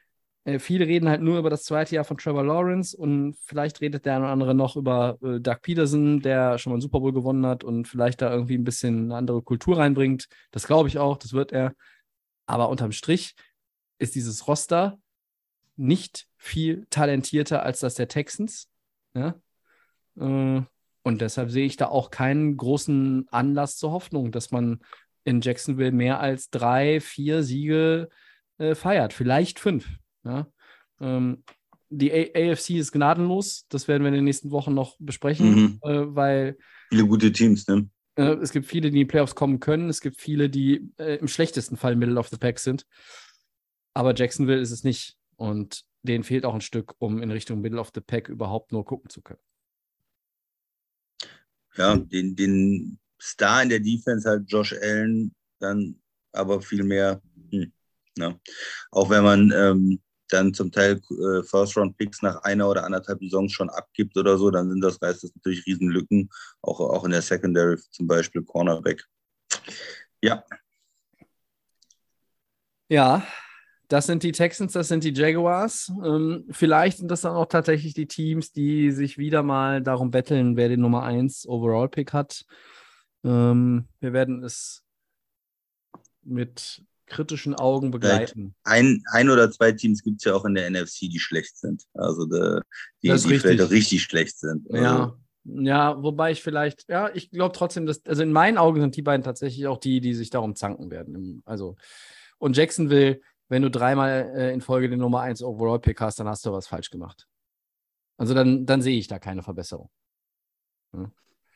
äh, viele reden halt nur über das zweite Jahr von Trevor Lawrence und vielleicht redet der eine oder andere noch über äh, Doug Peterson, der schon mal einen Super Bowl gewonnen hat und vielleicht da irgendwie ein bisschen eine andere Kultur reinbringt. Das glaube ich auch, das wird er. Aber unterm Strich ist dieses Roster nicht viel talentierter als das der Texans. Ja? Äh, und deshalb sehe ich da auch keinen großen Anlass zur Hoffnung, dass man in Jacksonville mehr als drei, vier Siege äh, feiert. Vielleicht fünf. Ja? Ähm, die A AFC ist gnadenlos. Das werden wir in den nächsten Wochen noch besprechen, Mhm. äh, weil Viele gute Teams, ne? äh, es gibt viele, die in die Playoffs kommen können. Es gibt viele, die äh, im schlechtesten Fall Middle of the Pack sind. Aber Jacksonville ist es nicht. Und denen fehlt auch ein Stück, um in Richtung Middle of the Pack überhaupt nur gucken zu können. Ja, den, den Star in der Defense halt Josh Allen, dann aber viel mehr. Hm, ne? Auch wenn man ähm, dann zum Teil äh, First-Round-Picks nach einer oder anderthalb Saisons schon abgibt oder so, dann sind das, heißt das natürlich Riesenlücken, auch, auch in der Secondary, zum Beispiel Cornerback. Ja, Ja, das sind die Texans, das sind die Jaguars. Ähm, vielleicht sind das dann auch tatsächlich die Teams, die sich wieder mal darum betteln, wer den Nummer 1 Overall-Pick hat. Ähm, wir werden es mit kritischen Augen begleiten. ein, ein oder zwei Teams gibt es ja auch in der NFC, die schlecht sind. Also de, die, ist die vielleicht richtig. schlecht sind. Also, Ja. Ja, wobei ich vielleicht, ja, ich glaube trotzdem, dass, also in meinen Augen sind die beiden tatsächlich auch die, die sich darum zanken werden. Also, und Jacksonville, wenn du dreimal äh, in Folge den Nummer 1 Overall-Pick hast, dann hast du was falsch gemacht. Also dann, dann sehe ich da keine Verbesserung.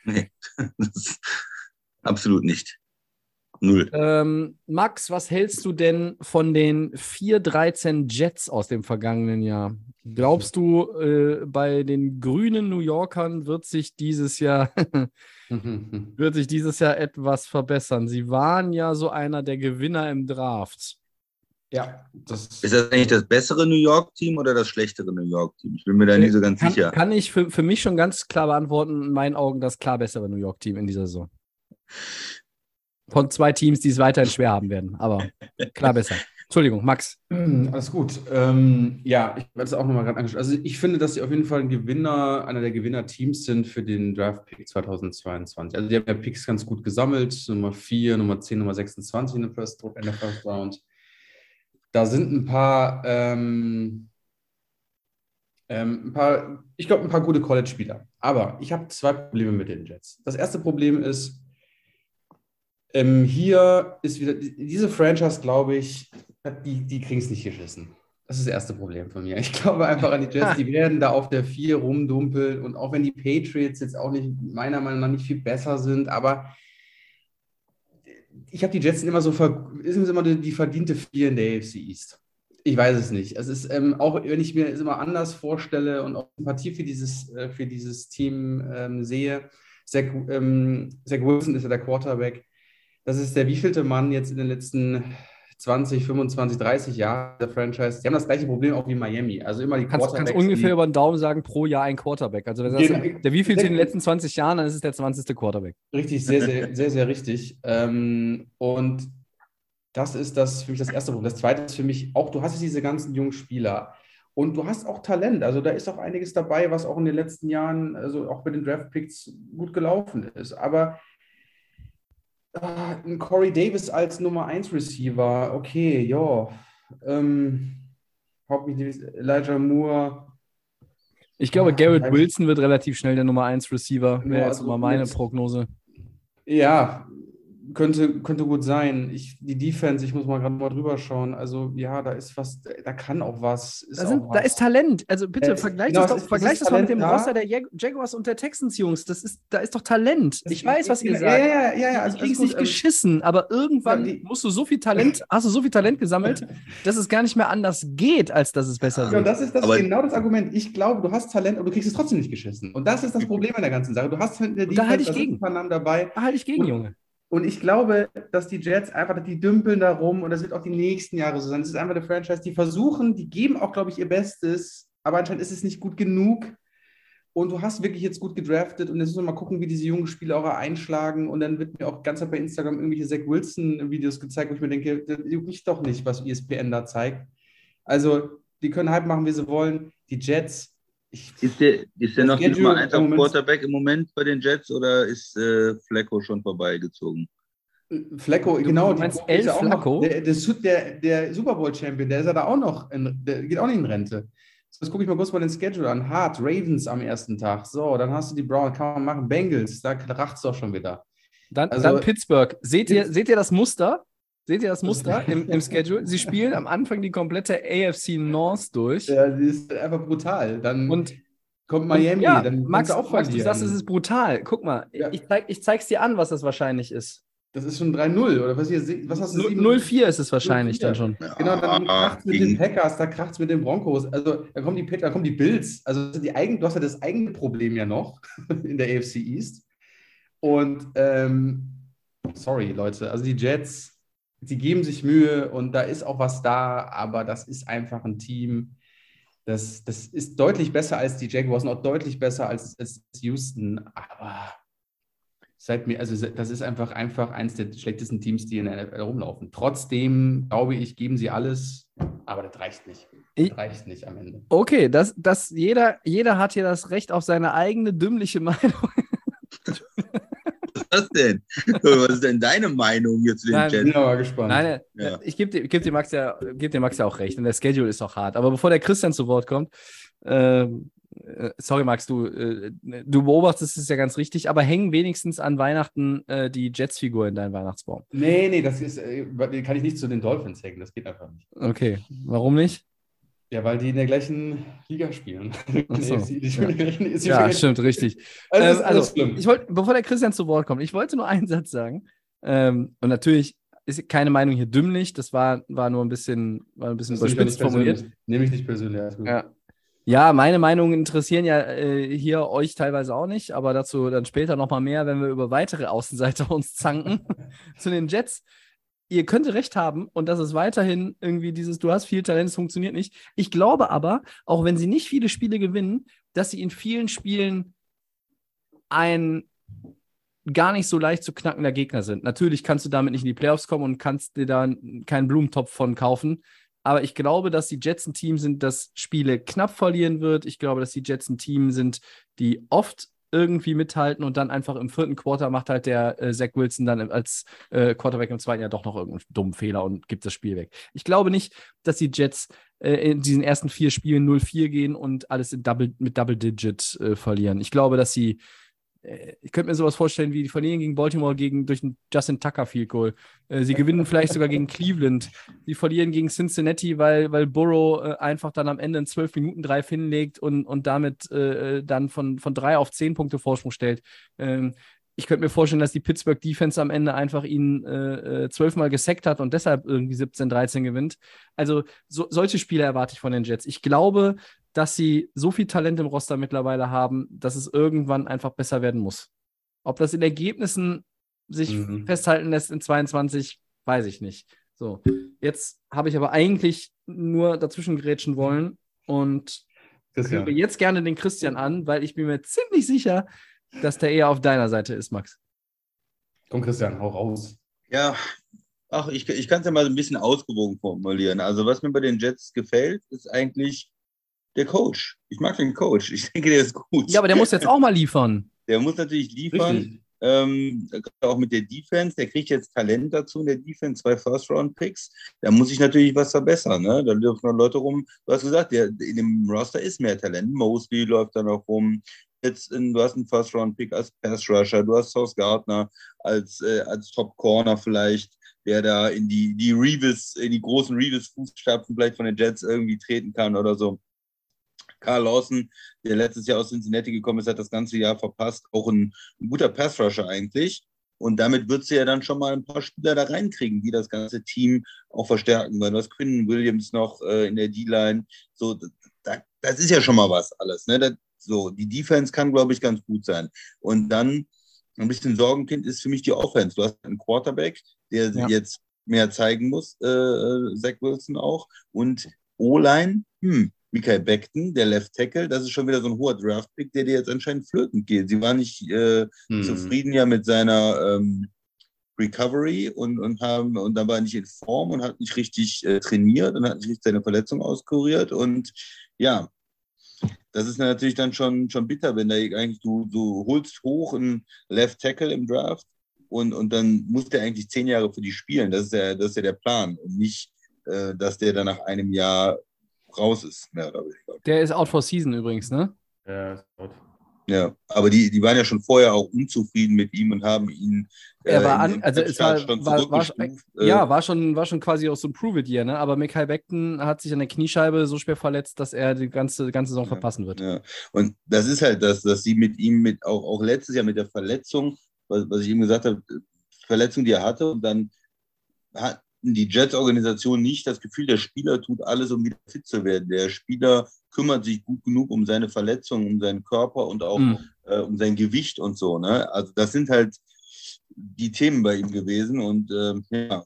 Nee, das, absolut nicht. Null. Ähm, Max, was hältst du denn von den 4-13 Jets aus dem vergangenen Jahr? Glaubst du, äh, bei den grünen New Yorkern wird sich dieses Jahr wird sich dieses Jahr etwas verbessern? Sie waren ja so einer der Gewinner im Draft. Ja, das Ist das eigentlich das bessere New York-Team oder das schlechtere New York-Team? Ich bin mir da nie so ganz Kann, sicher. kann ich für, für mich schon ganz klar beantworten, in meinen Augen das klar bessere New York-Team in dieser Saison. Von zwei Teams, die es weiterhin schwer haben werden, aber klar besser. Entschuldigung, Max. Alles gut. Ähm, ja, ich werde es auch nochmal gerade angeschaut. Also ich finde, dass sie auf jeden Fall ein Gewinner, einer der Gewinner-Teams sind für den Draft-Pick 2022. Also die haben ja Picks ganz gut gesammelt. Nummer 4, Nummer 10, Nummer 26 in der First, in der First Round. Da sind ein paar, ähm, ähm, ein paar, ich glaube, ein paar gute College-Spieler. Aber ich habe zwei Probleme mit den Jets. Das erste Problem ist, ähm, hier ist wieder, diese Franchise, glaube ich, die, die kriegen es nicht geschissen. Das ist das erste Problem von mir. Ich glaube einfach an die Jets, die werden da auf der 4 rumdumpeln und auch wenn die Patriots jetzt auch nicht, meiner Meinung nach, nicht viel besser sind, aber ich habe die Jets immer so, ist immer die, die verdiente 4 in der AFC East. Ich weiß es nicht. Es ist ähm, auch, wenn ich mir es immer anders vorstelle und auch Sympathie für dieses, äh, für dieses Team ähm, sehe. Zach, ähm, Zach Wilson ist ja der Quarterback. Das ist der wievielte Mann jetzt in den letzten 20, 25, 30 Jahren der Franchise. Die haben das gleiche Problem auch wie Miami. Also immer die Kannst, kannst Quarterbacks, ungefähr die, über den Daumen sagen, pro Jahr ein Quarterback. Also wenn du sagst, Genau. der wievielte in den letzten 20 Jahren, dann ist es der 20. Quarterback. Richtig, sehr, sehr, sehr, sehr richtig. Ähm, und das ist das für mich das erste Problem. Das zweite ist für mich auch, du hast jetzt diese ganzen jungen Spieler und du hast auch Talent. Also da ist auch einiges dabei, was auch in den letzten Jahren, also auch bei den Draft-Picks gut gelaufen ist. Aber ein Corey Davis als Nummer 1 Receiver, okay, ja. Ähm, hauptsächlich Elijah Moore, Ich glaube, Ah, Garrett Wilson wird relativ schnell der Nummer 1 Receiver. Wäre Ja, jetzt also mal meine Prognose. Ja, könnte, könnte gut sein. Ich, die Defense, ich muss mal gerade mal drüber schauen. Also, ja, da ist was, da kann auch was. Ist Da, sind, auch da was. ist Talent. Also bitte Äh, vergleich genau, das, doch, ist- vergleich das mal mit dem Talent da. Roster der Jag Jaguars und der Texans, Jungs. Das ist, da ist doch Talent. Ich weiß, was ihr ja, sagt. Ja, ja, ja, ja. Also, es alles nicht gut. geschissen, aber irgendwann Ja, die- musst du so viel Talent, hast du so viel Talent gesammelt, dass es gar nicht mehr anders geht, als dass es besser Ja, und wird. das ist das Aber- genau das Argument. Ich glaube, du hast Talent, aber du kriegst es trotzdem nicht geschissen. Und das ist das Problem an der ganzen Sache. Du hast halt in der Und da halte ich da gegen. Namen dabei. Da halte ich gegen, Und- Junge. Und ich glaube, dass die Jets einfach, die dümpeln da rum und das wird auch die nächsten Jahre so sein. Das ist einfach eine Franchise, die versuchen, die geben auch, glaube ich, ihr Bestes, aber anscheinend ist es nicht gut genug. Und du hast wirklich jetzt gut gedraftet und jetzt müssen wir mal gucken, wie diese jungen Spieler auch einschlagen. Und dann wird mir auch ganz bei Instagram irgendwelche Zach Wilson-Videos gezeigt, wo ich mir denke, das juckt doch nicht, was ESPN da zeigt. Also die können Hype machen, wie sie wollen. Die Jets, ich, Ist der, ist der Das noch die Schedule Nummer 1 im auf Moment- Quarterback im Moment bei den Jets oder ist äh, Flecko schon vorbeigezogen? Flecko, genau. du meinst El ja auch noch- Flacco? Der, der, der, Super Bowl-Champion, der ist ja da auch noch, in, der geht auch nicht in Rente. Jetzt gucke ich mal kurz mal den Schedule an. Hart, Ravens am ersten Tag. So, dann hast du die Browns, kann man machen. Bengals, da kracht es doch schon wieder. Dann, Also- dann Pittsburgh. Seht ihr, seht ihr das Muster? Seht ihr das Muster im, im Schedule? Sie spielen am Anfang die komplette AFC North durch. Ja, die ist einfach brutal. Dann Und kommt Miami, ja, dann Max, auch Max, du sagst, es ist brutal. Guck mal, Ja. ich, zeig, ich zeig's dir an, was das wahrscheinlich ist. Das ist schon 3-0 oder was hier? Was hast du? 0-4 ist es wahrscheinlich 0-4. dann schon. Genau, dann Ah, kracht es mit den Packers, da kracht es mit den Broncos. Also da kommen die, da kommen die Bills. Also die eigen, du hast ja das eigene Problem ja noch in der AFC East. Und ähm, sorry, Leute, also die Jets, die geben sich Mühe und da ist auch was da, aber das ist einfach ein Team, das, das ist deutlich besser als die Jaguars und auch deutlich besser als, als Houston. Aber seid mir, also das ist einfach, einfach eins der schlechtesten Teams, die in der NFL rumlaufen. Trotzdem, glaube ich, geben sie alles, aber das reicht nicht. Ich- Das reicht nicht am Ende. Okay, das, das jeder, jeder hat hier das Recht auf seine eigene dümmliche Meinung. Was denn? Was ist denn deine Meinung jetzt zu den Nein, Ich bin Jets? aber gespannt. Nein, Ja. ich gebe dir, geb dir, Max ja, geb dir Max ja auch recht. Und der Schedule ist auch hart. Aber bevor der Christian zu Wort kommt, ähm, äh, sorry, Max, du, äh, du beobachtest es ja ganz richtig, aber hängen wenigstens an Weihnachten äh, die Jets-Figur in deinen Weihnachtsbaum. Nee, nee, das ist, äh, kann ich nicht zu den Dolphins hängen. Das geht einfach nicht. Okay, warum nicht? Ja, weil die in der gleichen Liga spielen. So, Die- die spielen in der gleichen- Ja, stimmt, richtig. Also, Ähm, ist alles also, schlimm. ich wollte, bevor der Christian zu Wort kommt, ich wollte nur einen Satz sagen. Ähm, und natürlich ist keine Meinung hier dümmlich. Das war, war nur ein bisschen, war ein bisschen Das überspitzt nicht formuliert. persönlich. Nehme ich nicht persönlich. alles. Ja. Ja, meine Meinungen interessieren ja äh, hier euch teilweise auch nicht, aber dazu dann später nochmal mehr, wenn wir über weitere Außenseiter uns zanken zu den Jets. Ihr könnt recht haben und das ist weiterhin irgendwie dieses, du hast viel Talent, es funktioniert nicht. Ich glaube aber, auch wenn sie nicht viele Spiele gewinnen, dass sie in vielen Spielen ein gar nicht so leicht zu knackender Gegner sind. Natürlich kannst du damit nicht in die Playoffs kommen und kannst dir da keinen Blumentopf von kaufen. Aber ich glaube, dass die Jets ein Team sind, das Spiele knapp verlieren wird. Ich glaube, dass die Jets ein Team sind, die oft irgendwie mithalten und dann einfach im vierten Quarter macht halt der äh, Zach Wilson dann als äh, Quarterback im zweiten Jahr doch noch irgendeinen dummen Fehler und gibt das Spiel weg. Ich glaube nicht, dass die Jets äh, in diesen ersten vier Spielen 0-4 gehen und alles Double, mit Double Digit äh, verlieren. Ich glaube, dass sie ich könnte mir sowas vorstellen, wie die verlieren gegen Baltimore gegen, durch einen Justin Tucker Field Goal. Äh, sie gewinnen vielleicht sogar gegen Cleveland. Sie verlieren gegen Cincinnati, weil, weil Burrow äh, einfach dann am Ende einen 12-Minuten-Drive hinlegt und, und damit äh, dann von, von drei auf zehn Punkte Vorsprung stellt. Ähm, ich könnte mir vorstellen, dass die Pittsburgh Defense am Ende einfach ihn äh, äh, zwölfmal gesackt hat und deshalb irgendwie 17-13 gewinnt. Also so, solche Spiele erwarte ich von den Jets. Ich glaube, dass sie so viel Talent im Roster mittlerweile haben, dass es irgendwann einfach besser werden muss. Ob das in Ergebnissen sich Mhm. festhalten lässt in 22, weiß ich nicht. So, jetzt habe ich aber eigentlich nur dazwischen grätschen wollen und Christian. höre jetzt gerne den Christian an, weil ich bin mir ziemlich sicher, dass der eher auf deiner Seite ist, Max. Komm, Christian, hau raus. Ja, ach, ich, ich kann es ja mal so ein bisschen ausgewogen formulieren. Also, was mir bei den Jets gefällt, ist eigentlich der Coach. Ich mag den Coach. Ich denke, der ist gut. Ja, aber der muss jetzt auch mal liefern. Der muss natürlich liefern. Ähm, auch mit der Defense, der kriegt jetzt Talent dazu in der Defense, zwei First-Round-Picks. Da muss ich natürlich was verbessern. Ne? Da dürfen noch Leute rum. Du hast gesagt, der, in dem Roster ist mehr Talent. Mosley läuft da noch rum. Jetzt in, du hast einen First-Round-Pick als Pass-Rusher. Du hast Sauce Gardner als, äh, als Top-Corner vielleicht, der da in die, die Reeves, in die großen Reeves-Fußstapfen vielleicht von den Jets irgendwie treten kann oder so. Carl Lawson, der letztes Jahr aus Cincinnati gekommen ist, hat das ganze Jahr verpasst. Auch ein, ein guter Pass-Rusher eigentlich. Und damit wird sie ja dann schon mal ein paar Spieler da reinkriegen, die das ganze Team auch verstärken. Weil du hast Quinn Williams noch äh, in der D-Line. So, da, das ist ja schon mal was alles. Ne? Das, so, die Defense kann, glaube ich, ganz gut sein. Und dann ein bisschen Sorgenkind ist für mich die Offense. Du hast einen Quarterback, der Ja. jetzt mehr zeigen muss, äh, äh, Zach Wilson auch. Und O-Line, hm, Michael Beckton, der Left Tackle, das ist schon wieder so ein hoher Draft-Pick, der dir jetzt anscheinend flöten geht. Sie war nicht äh, Hm. zufrieden ja mit seiner, ähm, Recovery und, und haben und dann war er nicht in Form und hat nicht richtig äh, trainiert und hat nicht richtig seine Verletzung auskuriert. Und ja, das ist natürlich dann schon, schon bitter, wenn da eigentlich du, du holst hoch einen Left Tackle im Draft und, und dann muss der eigentlich zehn Jahre für die spielen. Das ist ja, das ist ja der Plan. Und nicht, äh, dass der dann nach einem Jahr raus ist, mehr oder weniger. Der ist out for season übrigens, ne? Ja, ist gut. Ja, aber die, die waren ja schon vorher auch unzufrieden mit ihm und haben ihn. Er war in an, also es war, war, war. Äh, ja, war schon, war schon quasi auch so ein Prove it Year, ne? Aber Michael Beckton hat sich an der Kniescheibe so schwer verletzt, dass er die ganze, ganze Saison Ja. verpassen wird. Ja. Und das ist halt das, dass sie mit ihm, mit auch, auch letztes Jahr mit der Verletzung, was, was ich eben gesagt habe, Verletzung, die er hatte, und dann hatten die Jets-Organisation nicht das Gefühl, der Spieler tut alles, um wieder fit zu werden. Der Spieler kümmert sich gut genug um seine Verletzung, um seinen Körper und auch Mhm. äh, um sein Gewicht und so. Ne? Also das sind halt die Themen bei ihm gewesen und ähm, ja,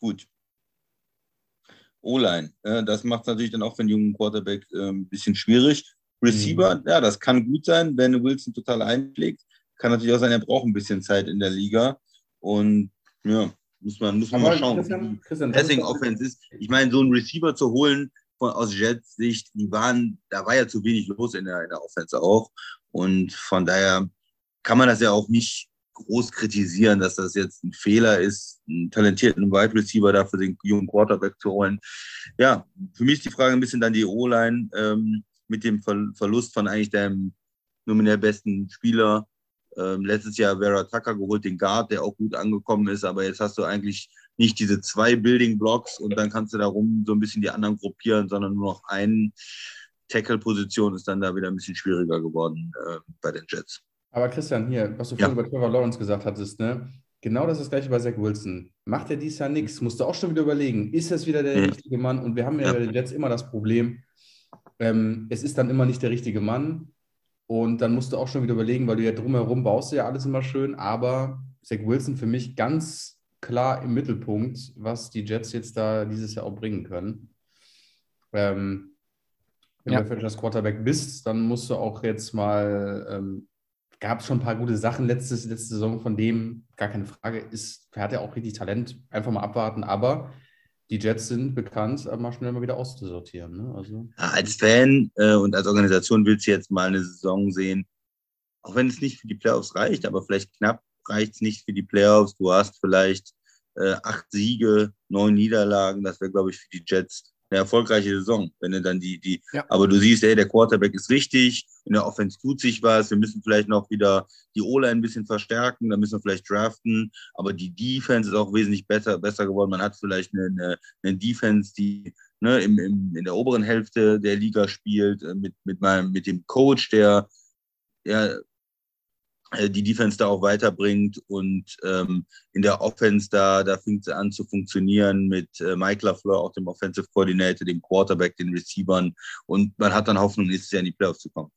gut. O-Line, äh, das macht es natürlich dann auch für einen jungen Quarterback äh, ein bisschen schwierig. Receiver, ja, das kann gut sein, wenn Wilson total einschlägt. Kann natürlich auch sein, er braucht ein bisschen Zeit in der Liga. Und ja, muss man, muss man mal schauen. Christian, Christian, Passing Offense ist. Ich meine, so einen Receiver zu holen von, aus Jets Sicht, die waren, da war ja zu wenig los in der, in der Offense auch. Und von daher kann man das ja auch nicht groß kritisieren, dass das jetzt ein Fehler ist, einen talentierten Wide Receiver da für den jungen Quarterback zu holen. Ja, für mich ist die Frage ein bisschen dann die O-Line ähm, mit dem Ver Verlust von eigentlich deinem nominell besten Spieler. Ähm, letztes Jahr Vera Tucker geholt, den Guard, der auch gut angekommen ist, aber jetzt hast du eigentlich nicht diese zwei Building Blocks und dann kannst du darum so ein bisschen die anderen gruppieren, sondern nur noch eine Tackle-Position ist dann da wieder ein bisschen schwieriger geworden äh, bei den Jets. Aber Christian, hier, was du Ja. vorhin über Trevor Lawrence gesagt hattest, ne? Genau das ist das gleiche bei Zach Wilson. Macht er dies Jahr nichts? Musst du auch schon wieder überlegen, ist das wieder der Ja. richtige Mann? Und wir haben ja, Ja. bei den Jets immer das Problem, ähm, es ist dann immer nicht der richtige Mann. Und dann musst du auch schon wieder überlegen, weil du ja drumherum baust du ja alles immer schön, aber Zach Wilson für mich ganz klar im Mittelpunkt, was die Jets jetzt da dieses Jahr auch bringen können. Ähm, wenn Ja. du Franchise Quarterback bist, dann musst du auch jetzt mal, ähm, gab es schon ein paar gute Sachen letztes, letzte Saison, von dem gar keine Frage ist, er hat ja auch richtig Talent, einfach mal abwarten, aber die Jets sind bekannt, mal schnell mal wieder auszusortieren. Ne? Also, Ja, als Fan äh, und als Organisation willst du jetzt mal eine Saison sehen, auch wenn es nicht für die Playoffs reicht, aber vielleicht knapp reicht es nicht für die Playoffs. Du hast vielleicht äh, acht Siege, neun Niederlagen. Das wäre, glaube ich, für die Jets eine erfolgreiche Saison, wenn du dann die, die, Ja. aber du siehst, ey, der Quarterback ist richtig, in der Offense tut sich was, wir müssen vielleicht noch wieder die O-Line ein bisschen verstärken, da müssen wir vielleicht draften, aber die Defense ist auch wesentlich besser, besser geworden. Man hat vielleicht eine, eine, eine Defense, die ne, im, im, in der oberen Hälfte der Liga spielt, äh, mit, mit, meinem, mit dem Coach, der ja, die Defense da auch weiterbringt und ähm, in der Offense da, da fängt sie an zu funktionieren mit äh, Mike LaFleur, auch dem Offensive Coordinator, dem Quarterback, den Receivern und man hat dann Hoffnung, nächstes Jahr in die Playoffs zu kommen.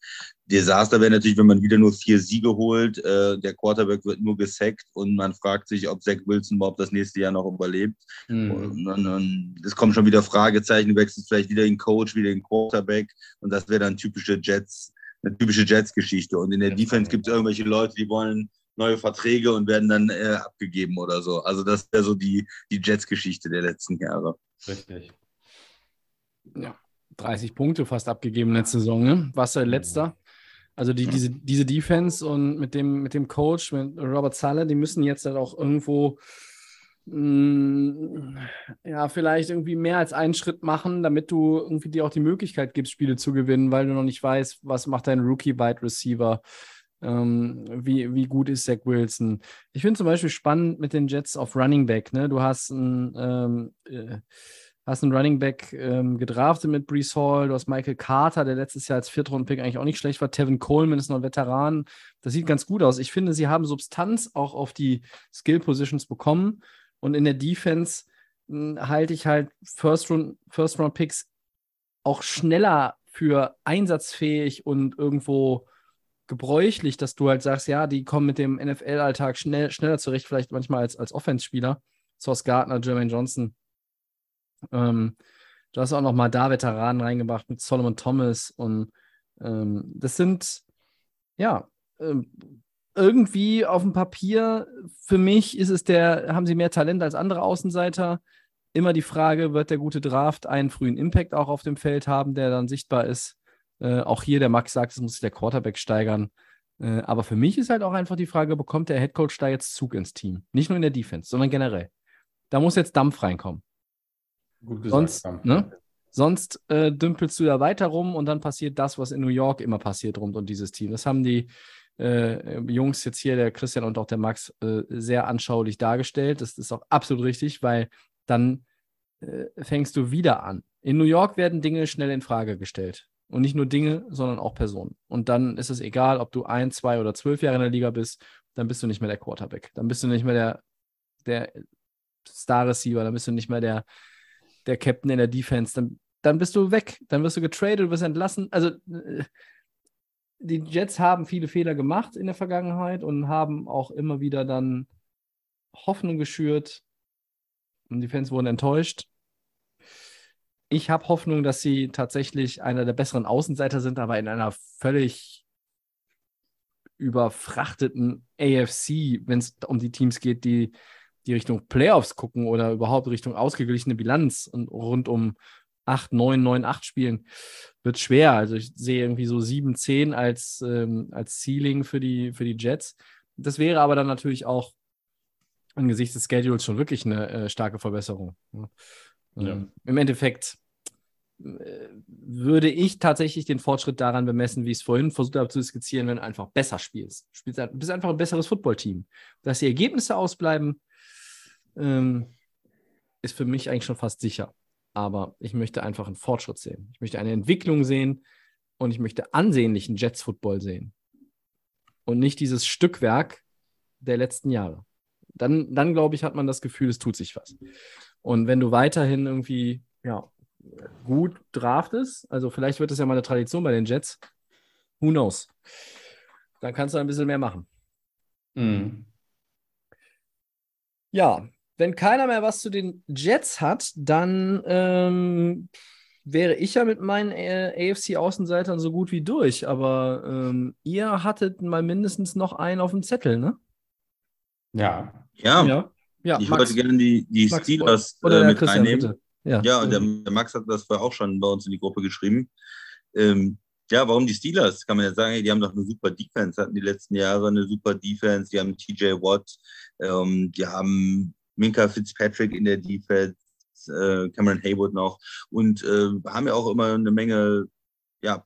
Desaster wäre natürlich, wenn man wieder nur vier Siege holt, äh, der Quarterback wird nur gesackt und man fragt sich, ob Zach Wilson überhaupt das nächste Jahr noch überlebt. hm. Und dann, dann, es kommen schon wieder Fragezeichen, du wechselst vielleicht wieder den Coach, wieder den Quarterback und das wäre dann typische Jets, eine typische Jets-Geschichte. Und in der Ja, Defense ja. gibt es irgendwelche Leute, die wollen neue Verträge und werden dann äh, abgegeben oder so. Also das wäre so die, die Jets-Geschichte der letzten Jahre. Richtig. 30 Punkte fast abgegeben letzte Saison, ne? Warst du der Letzter? Also die, diese, diese Defense und mit dem, mit dem Coach, mit Robert Sale, die müssen jetzt halt auch irgendwo ja, vielleicht irgendwie mehr als einen Schritt machen, damit du irgendwie dir auch die Möglichkeit gibst, Spiele zu gewinnen, weil du noch nicht weißt, was macht dein Rookie-Wide Receiver, ähm, wie, wie gut ist Zach Wilson. Ich finde zum Beispiel spannend mit den Jets auf Running Back, ne? Du hast ein ähm, äh, hast einen Running Back ähm, gedraftet mit Brees Hall, du hast Michael Carter, der letztes Jahr als Viertrunden-Pick eigentlich auch nicht schlecht war. Tevin Coleman ist noch ein Veteran. Das sieht ganz gut aus. Ich finde, sie haben Substanz auch auf die Skill-Positions bekommen. Und in der Defense mh, halte ich halt First-Round- First-Round-Picks auch schneller für einsatzfähig und irgendwo gebräuchlich, dass du halt sagst, ja, die kommen mit dem NFL-Alltag schnell, schneller zurecht, vielleicht manchmal als, als Offense-Spieler. Sauce Gardner, Jermaine Johnson, ähm, du hast auch noch mal da Veteranen reingebracht mit Solomon Thomas und ähm, das sind ja ähm, irgendwie auf dem Papier, für mich ist es der, haben sie mehr Talent als andere Außenseiter. Immer die Frage, wird der gute Draft einen frühen Impact auch auf dem Feld haben, der dann sichtbar ist? Äh, auch hier, der Max sagt, es muss sich der Quarterback steigern. Äh, aber für mich ist halt auch einfach die Frage, bekommt der Headcoach da jetzt Zug ins Team? Nicht nur in der Defense, sondern generell. Da muss jetzt Dampf reinkommen. Gut gesagt. Sonst, Dampf. ne? Sonst äh, dümpelst du da weiter rum und dann passiert das, was in New York immer passiert rund um dieses Team. Das haben die äh, Jungs jetzt hier, der Christian und auch der Max, äh, sehr anschaulich dargestellt. Das ist auch absolut richtig, weil dann äh, fängst du wieder an. In New York werden Dinge schnell in Frage gestellt. Und nicht nur Dinge, sondern auch Personen. Und dann ist es egal, ob du ein, zwei oder zwölf Jahre in der Liga bist, dann bist du nicht mehr der Quarterback. Dann bist du nicht mehr der, der Star Receiver, dann bist du nicht mehr der, der Captain in der Defense. Dann, dann bist du weg. Dann wirst du getradet, du wirst entlassen. Also äh, die Jets haben viele Fehler gemacht in der Vergangenheit und haben auch immer wieder dann Hoffnung geschürt. Und die Fans wurden enttäuscht. Ich habe Hoffnung, dass sie tatsächlich einer der besseren Außenseiter sind, aber in einer völlig überfrachteten AFC, wenn es um die Teams geht, die, die Richtung Playoffs gucken oder überhaupt Richtung ausgeglichene Bilanz und rund um 8, 9, 9, 8 spielen, wird schwer. Also ich sehe irgendwie so 7, 10 als, ähm, als Ceiling für die, für die Jets. Das wäre aber dann natürlich auch angesichts des Schedules schon wirklich eine äh, starke Verbesserung. Ja. Ja. Ähm, Im Endeffekt äh, würde ich tatsächlich den Fortschritt daran bemessen, wie ich es vorhin versucht habe zu skizzieren, wenn du einfach besser spielst. Spielst du bist einfach ein besseres Footballteam. Dass die Ergebnisse ausbleiben, ähm, ist für mich eigentlich schon fast sicher. Aber ich möchte einfach einen Fortschritt sehen. Ich möchte eine Entwicklung sehen und ich möchte ansehnlichen Jets-Football sehen. Und nicht dieses Stückwerk der letzten Jahre. Dann, dann glaube ich, hat man das Gefühl, es tut sich was. Und wenn du weiterhin irgendwie, ja, gut draftest, also vielleicht wird es ja mal eine Tradition bei den Jets, who knows? Dann kannst du ein bisschen mehr machen. Mhm. Ja, wenn keiner mehr was zu den Jets hat, dann ähm, wäre ich ja mit meinen äh, AFC-Außenseitern so gut wie durch. Aber ähm, ihr hattet mal mindestens noch einen auf dem Zettel, ne? Ja. Ja, Ja. Ja, ich Max, wollte gerne die, die Max, Steelers oder äh, mit Christian, reinnehmen. bitte. Ja, Ja, und der, der Max hat das vorher auch schon bei uns in die Gruppe geschrieben. Ähm, ja, warum die Steelers? Kann man ja sagen, die haben doch eine super Defense, hatten die letzten Jahre eine super Defense. Die haben TJ Watt, ähm, die haben Minka Fitzpatrick in der Defense, äh, Cameron Haywood noch und äh, haben ja auch immer eine Menge ja,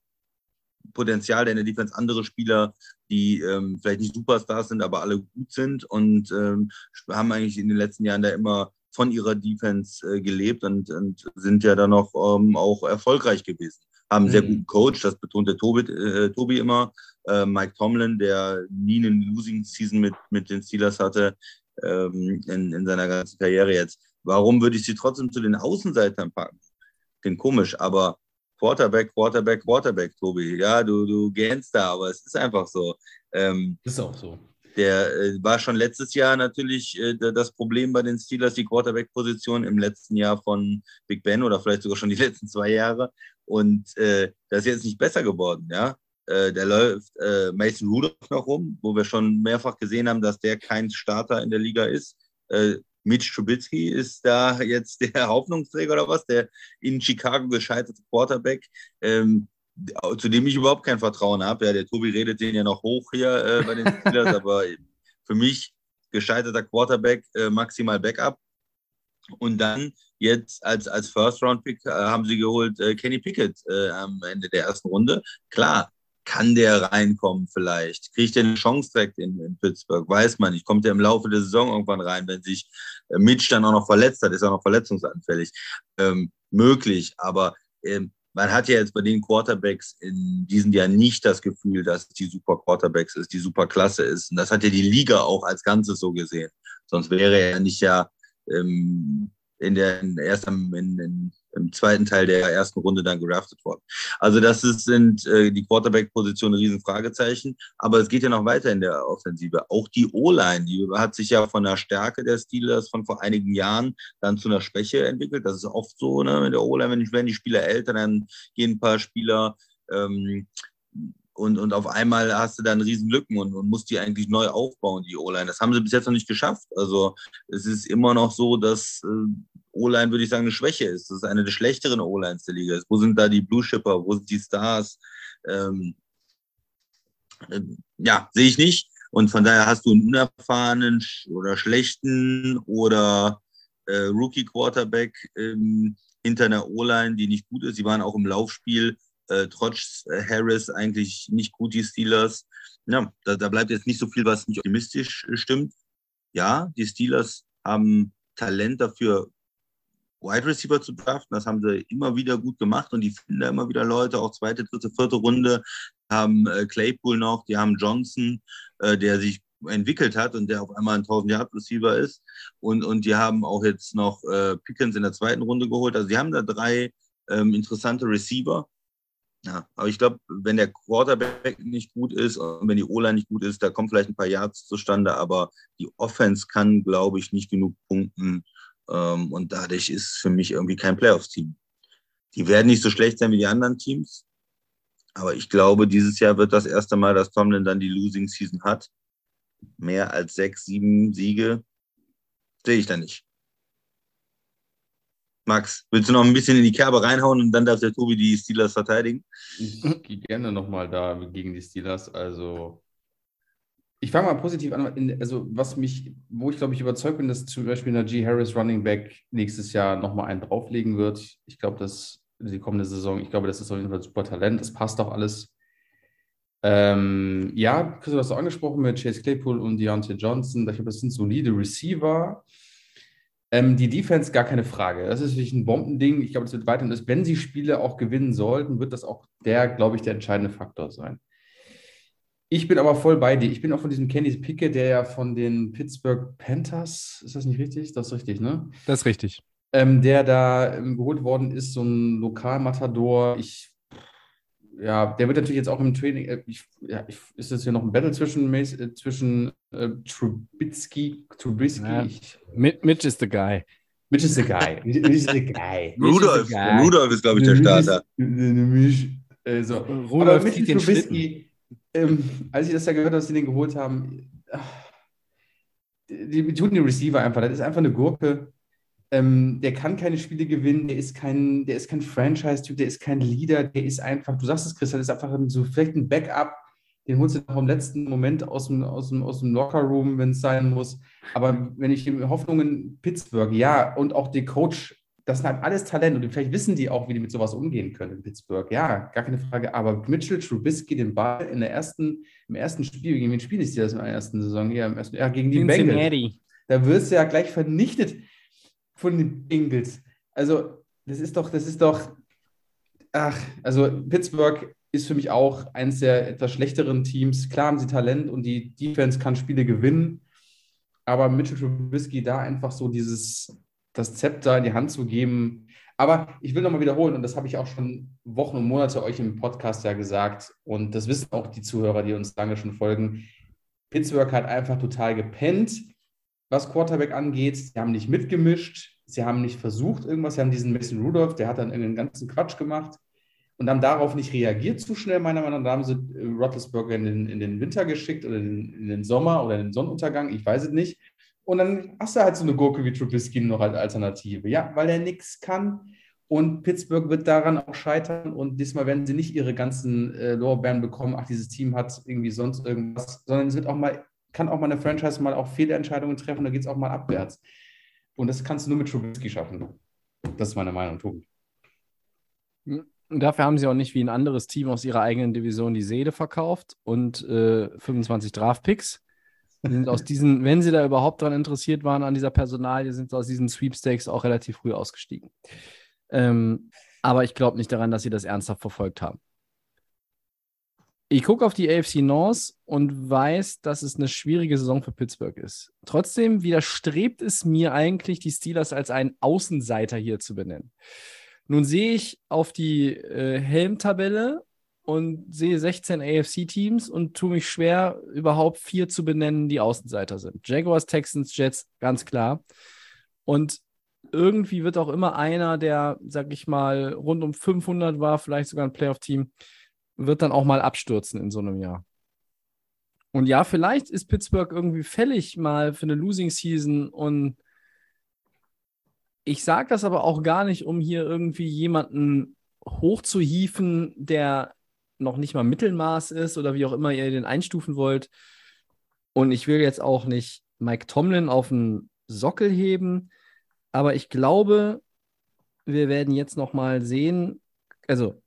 Potenzial in der Defense, andere Spieler, die ähm, vielleicht nicht Superstars sind, aber alle gut sind und ähm, haben eigentlich in den letzten Jahren da immer von ihrer Defense äh, gelebt und, und sind ja dann noch ähm, auch erfolgreich gewesen. Haben einen sehr Mhm. guten Coach, das betont der Tobi, äh, Tobi immer. Äh, Mike Tomlin, der nie eine Losing Season mit, mit den Steelers hatte ähm, in, in seiner ganzen Karriere jetzt. Warum würde ich sie trotzdem zu den Außenseitern packen? Klingt komisch, aber Quarterback, Quarterback, Quarterback, Tobi. Ja, du, du gähnst da, aber es ist einfach so. Ähm, Ist auch so. der äh, war schon letztes Jahr natürlich äh, da- das Problem bei den Steelers, die Quarterback-Position im letzten Jahr von Big Ben oder vielleicht sogar schon die letzten zwei Jahre. Und äh, das ist jetzt nicht besser geworden, ja. Äh, der läuft äh, Mason Rudolph noch rum, wo wir schon mehrfach gesehen haben, dass der kein Starter in der Liga ist. Äh, Mitch Trubisky ist da jetzt der Hoffnungsträger oder was, der in Chicago gescheiterte Quarterback. Ähm, zu dem ich überhaupt kein Vertrauen habe. Ja, der Tobi redet den ja noch hoch hier äh, bei den Steelers, aber für mich gescheiterter Quarterback, äh, maximal Backup. Und dann jetzt als, als First-Round-Pick äh, haben sie geholt äh, Kenny Pickett äh, am Ende der ersten Runde. Klar, kann der reinkommen vielleicht? Kriegt er eine Chance direkt in, in Pittsburgh? Weiß man nicht. Kommt er im Laufe der Saison irgendwann rein, wenn sich äh, Mitch dann auch noch verletzt hat, ist er noch verletzungsanfällig. Ähm, möglich, aber ähm, man hat ja jetzt bei den Quarterbacks in diesem Jahr nicht das Gefühl, dass die super Quarterbacks ist, die super Klasse ist. Und das hat ja die Liga auch als Ganzes so gesehen. Sonst wäre er nicht ja ähm, in der erst am, in, in, im zweiten Teil der ersten Runde dann geraftet worden. Also das ist, sind äh, die Quarterback-Position ein Riesenfragezeichen. Aber es geht ja noch weiter in der Offensive. Auch die O-Line, die hat sich ja von der Stärke der Steelers von vor einigen Jahren dann zu einer Schwäche entwickelt. Das ist oft so, ne, mit der O-Line, wenn, werden die Spieler älter, dann gehen ein paar Spieler ähm, und, und auf einmal hast du dann riesen Lücken und, und musst die eigentlich neu aufbauen, die O-Line. Das haben sie bis jetzt noch nicht geschafft. Also es ist immer noch so, dass äh, O-Line, würde ich sagen, eine Schwäche ist. Das ist eine der schlechteren O-Lines der Liga. Wo sind da die Blue Shipper? Wo sind die Stars? Ähm, äh, ja, sehe ich nicht. Und von daher hast du einen unerfahrenen oder schlechten oder äh, Rookie-Quarterback ähm, hinter einer O-Line, die nicht gut ist. Sie waren auch im Laufspiel äh, trotz äh, Harris eigentlich nicht gut, die Steelers. Ja, da, da bleibt jetzt nicht so viel, was mich optimistisch äh, stimmt. Ja, die Steelers haben Talent dafür, Wide Receiver zu draften. Das haben sie immer wieder gut gemacht und die finden da immer wieder Leute, auch zweite, dritte, vierte Runde. Haben äh, Claypool noch, die haben Johnson, äh, der sich entwickelt hat und der auf einmal ein 1000 Yard Receiver ist. Und, und die haben auch jetzt noch äh, Pickens in der zweiten Runde geholt. Also die haben da drei ähm, interessante Receiver. Ja, aber ich glaube, wenn der Quarterback nicht gut ist und wenn die O-Line nicht gut ist, da kommen vielleicht ein paar Yards zustande, aber die Offense kann, glaube ich, nicht genug punkten. Ähm, und dadurch ist für mich irgendwie kein Playoffs-Team. Die werden nicht so schlecht sein wie die anderen Teams. Aber ich glaube, dieses Jahr wird das erste Mal, dass Tomlin dann die Losing Season hat. Mehr als sechs, sieben Siege sehe ich da nicht. Max, willst du noch ein bisschen in die Kerbe reinhauen und dann darf der Tobi die Steelers verteidigen? Ich gehe gerne nochmal da gegen die Steelers. Also, ich fange mal positiv an. Also, was mich, wo ich glaube ich überzeugt bin, dass zum Beispiel Najee Harris Running Back nächstes Jahr nochmal einen drauflegen wird. Ich glaube, dass die kommende Saison, ich glaube, das ist auf jeden Fall super Talent. Das passt auch alles. Ähm, ja, Chris, du hast auch angesprochen mit Chase Claypool und Deontay Johnson. Ich glaube, das sind solide Receiver. Ähm, die Defense, gar keine Frage. Das ist wirklich ein Bombending. Ich glaube, es wird weiterhin, wenn sie Spiele auch gewinnen sollten, wird das auch der, glaube ich, der entscheidende Faktor sein. Ich bin aber voll bei dir. Ich bin auch von diesem Kenny Picke, der ja von den Pittsburgh Panthers, ist das nicht richtig? Das ist richtig, ne? Das ist richtig. Ähm, der da ähm, geholt worden ist, so ein Lokalmatador. Ich ja, der wird natürlich jetzt auch im Training, äh, ich, ja, ich, ist das hier noch ein Battle zwischen, äh, zwischen äh, Trubisky, Trubisky? Ja, Mitch is the guy. Mitch is the guy. Mitch is the guy. Rudolf, the guy. Rudolf ist, glaube ich, der Starter. Äh, so. Rudolf Aber Mitch zieht den Trubisky, ähm, als ich das ja gehört habe, dass sie den geholt haben, ach, die, die tun den Receiver einfach, das ist einfach eine Gurke. Ähm, der kann keine Spiele gewinnen, der ist kein, der ist kein Franchise-Typ, der ist kein Leader, der ist einfach, du sagst es, Chris, das ist einfach so vielleicht ein Backup, den holst du noch im letzten Moment aus dem, aus dem, aus dem Lockerroom, wenn es sein muss. Aber wenn ich die Hoffnungen Pittsburgh, ja, und auch der Coach, das sind halt alles Talent und vielleicht wissen die auch, wie die mit sowas umgehen können in Pittsburgh. Ja, gar keine Frage. Aber Mitchell Trubisky den Ball in der ersten, im ersten Spiel, gegen wen spiele ich das in der ersten Saison? Ja, im ersten, ja gegen die Bengals. Da wirst du ja gleich vernichtet von den Bengals. Also, das ist doch, das ist doch, ach, also Pittsburgh ist für mich auch eines der etwas schlechteren Teams. Klar haben sie Talent und die Defense kann Spiele gewinnen, aber Mitchell Trubisky da einfach so dieses, das Zepter in die Hand zu geben. Aber ich will nochmal wiederholen, und das habe ich auch schon Wochen und Monate euch im Podcast ja gesagt, und das wissen auch die Zuhörer, die uns lange schon folgen. Pittsburgh hat einfach total gepennt was Quarterback angeht. Sie haben nicht mitgemischt, sie haben nicht versucht irgendwas, sie haben diesen Mason Rudolph, der hat dann irgendeinen ganzen Quatsch gemacht und haben darauf nicht reagiert zu schnell, meiner Meinung nach. Da haben sie äh, Roethlisberger in den, in den Winter geschickt oder in, in, den Sommer oder in den Sonnenuntergang, ich weiß es nicht. Und dann hast du halt so eine Gurke wie Trubisky noch als Alternative. Ja, weil er nichts kann. Und Pittsburgh wird daran auch scheitern. Und diesmal werden sie nicht ihre ganzen äh, Lorbeeren bekommen. Ach, dieses Team hat irgendwie sonst irgendwas, sondern es wird auch mal kann auch mal eine Franchise mal auch Fehlentscheidungen treffen, da geht es auch mal abwärts. Und das kannst du nur mit Trubisky schaffen. Das ist meine Meinung, Tobi. Und dafür haben sie auch nicht wie ein anderes Team aus ihrer eigenen Division die Seele verkauft und äh, 25 Draftpicks. Sind aus diesen, wenn sie da überhaupt daran interessiert waren, an dieser Personalie, sind sie aus diesen Sweepstakes auch relativ früh ausgestiegen. Ähm, aber ich glaube nicht daran, dass sie das ernsthaft verfolgt haben. Ich gucke auf die AFC North und weiß, dass es eine schwierige Saison für Pittsburgh ist. Trotzdem widerstrebt es mir eigentlich, die Steelers als einen Außenseiter hier zu benennen. Nun sehe ich auf die äh, Helmtabelle und sehe 16 AFC-Teams und tue mich schwer, überhaupt vier zu benennen, die Außenseiter sind. Jaguars, Texans, Jets, ganz klar. Und irgendwie wird auch immer einer, der, sag ich mal, rund um 500 war, vielleicht sogar ein Playoff-Team, wird dann auch mal abstürzen in so einem Jahr. Und ja, vielleicht ist Pittsburgh irgendwie fällig mal für eine Losing Season und ich sage das aber auch gar nicht, um hier irgendwie jemanden hochzuhieven, der noch nicht mal Mittelmaß ist oder wie auch immer ihr den einstufen wollt. Und ich will jetzt auch nicht Mike Tomlin auf den Sockel heben, aber ich glaube, wir werden jetzt noch mal sehen, also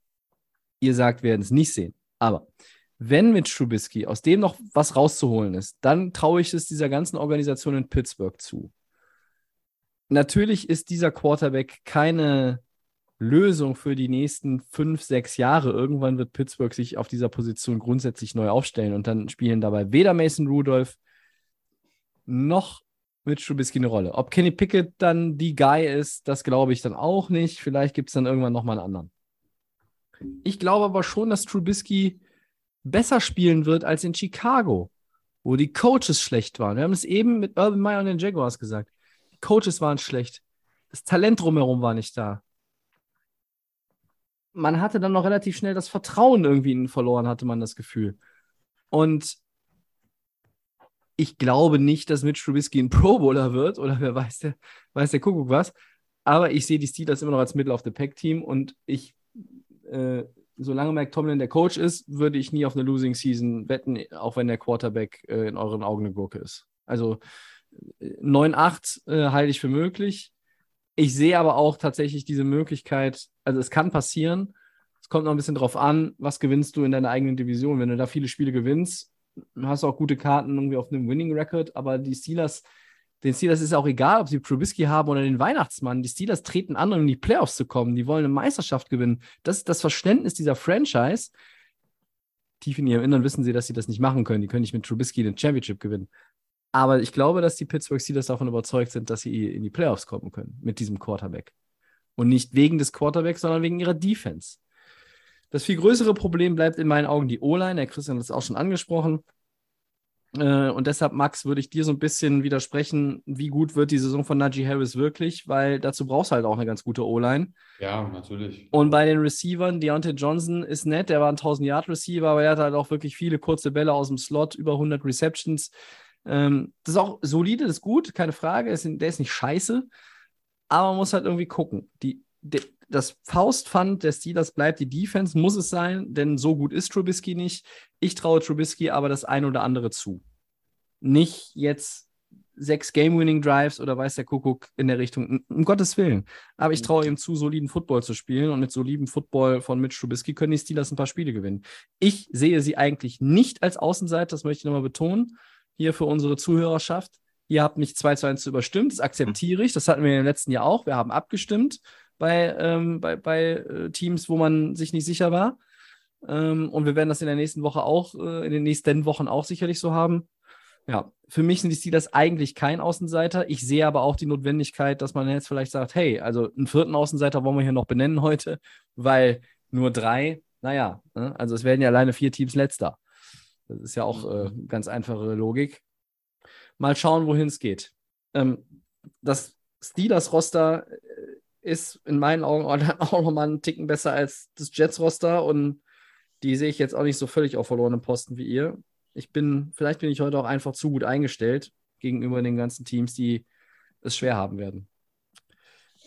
ihr sagt, werden es nicht sehen, aber wenn mit Trubisky aus dem noch was rauszuholen ist, dann traue ich es dieser ganzen Organisation in Pittsburgh zu. Natürlich ist dieser Quarterback keine Lösung für die nächsten fünf, sechs Jahre. Irgendwann wird Pittsburgh sich auf dieser Position grundsätzlich neu aufstellen und dann spielen dabei weder Mason Rudolph noch mit Trubisky eine Rolle. Ob Kenny Pickett dann die Guy ist, das glaube ich dann auch nicht. Vielleicht gibt es dann irgendwann nochmal einen anderen. Ich glaube aber schon, dass Trubisky besser spielen wird als in Chicago, wo die Coaches schlecht waren. Wir haben es eben mit Urban Meyer und den Jaguars gesagt. Die Coaches waren schlecht. Das Talent drumherum war nicht da. Man hatte dann noch relativ schnell das Vertrauen irgendwie in ihn verloren, hatte man das Gefühl. Und ich glaube nicht, dass Mitch Trubisky ein Pro Bowler wird oder wer weiß der, weiß der Kuckuck was. Aber ich sehe die Steelers immer noch als Middle of the Pack Team und ich äh, solange Mike Tomlin der Coach ist, würde ich nie auf eine Losing Season wetten, auch wenn der Quarterback äh, in euren Augen eine Gurke ist. Also 9-8 äh, halte ich für möglich. Ich sehe aber auch tatsächlich diese Möglichkeit, also es kann passieren. Es kommt noch ein bisschen drauf an, was gewinnst du in deiner eigenen Division. Wenn du da viele Spiele gewinnst, hast du auch gute Karten irgendwie auf einem Winning Record, aber die Steelers den Steelers ist auch egal, ob sie Trubisky haben oder den Weihnachtsmann. Die Steelers treten an, um in die Playoffs zu kommen. Die wollen eine Meisterschaft gewinnen. Das ist das Verständnis dieser Franchise. Tief in ihrem Innern wissen sie, dass sie das nicht machen können. Die können nicht mit Trubisky den Championship gewinnen. Aber ich glaube, dass die Pittsburgh Steelers davon überzeugt sind, dass sie in die Playoffs kommen können mit diesem Quarterback. Und nicht wegen des Quarterbacks, sondern wegen ihrer Defense. Das viel größere Problem bleibt in meinen Augen die O-Line. Der Christian hat es auch schon angesprochen. Äh, und deshalb, Max, würde ich dir so ein bisschen widersprechen, wie gut wird die Saison von Najee Harris wirklich, weil dazu brauchst du halt auch eine ganz gute O-Line. Ja, natürlich. Und bei den Receivern, Deontay Johnson ist nett, der war ein 1000-Yard-Receiver, aber er hat halt auch wirklich viele kurze Bälle aus dem Slot, über 100 Receptions. Ähm, das ist auch solide, das ist gut, keine Frage, der ist nicht scheiße, aber man muss halt irgendwie gucken. Die, die, das Faustpfand der Steelers bleibt die Defense, muss es sein, denn so gut ist Trubisky nicht. Ich traue Trubisky aber das eine oder andere zu. Nicht jetzt sechs Game-Winning-Drives oder weiß der Kuckuck in der Richtung, um Gottes Willen. Aber ich traue ihm zu, soliden Football zu spielen und mit solidem Football von Mitch Trubisky können die Steelers ein paar Spiele gewinnen. Ich sehe sie eigentlich nicht als Außenseiter, das möchte ich nochmal betonen, hier für unsere Zuhörerschaft. Ihr habt mich 2 zu 1 überstimmt, das akzeptiere ich. Das hatten wir im letzten Jahr auch. Wir haben abgestimmt bei, ähm, bei, bei äh, Teams, wo man sich nicht sicher war. Ähm, und wir werden das in der nächsten Woche auch, äh, in den nächsten Wochen auch sicherlich so haben. Ja, für mich sind die Steelers eigentlich kein Außenseiter. Ich sehe aber auch die Notwendigkeit, dass man jetzt vielleicht sagt, hey, also einen vierten Außenseiter wollen wir hier noch benennen heute, weil nur drei, naja, ne? also es werden ja alleine vier Teams letzter. Das ist ja auch äh, ganz einfache Logik. Mal schauen, wohin es geht. Ähm, das Steelers-Roster ist in meinen Augen auch nochmal einen Ticken besser als das Jets-Roster und die sehe ich jetzt auch nicht so völlig auf verlorenen Posten wie ihr. Ich bin, vielleicht bin ich heute auch einfach zu gut eingestellt gegenüber den ganzen Teams, die es schwer haben werden.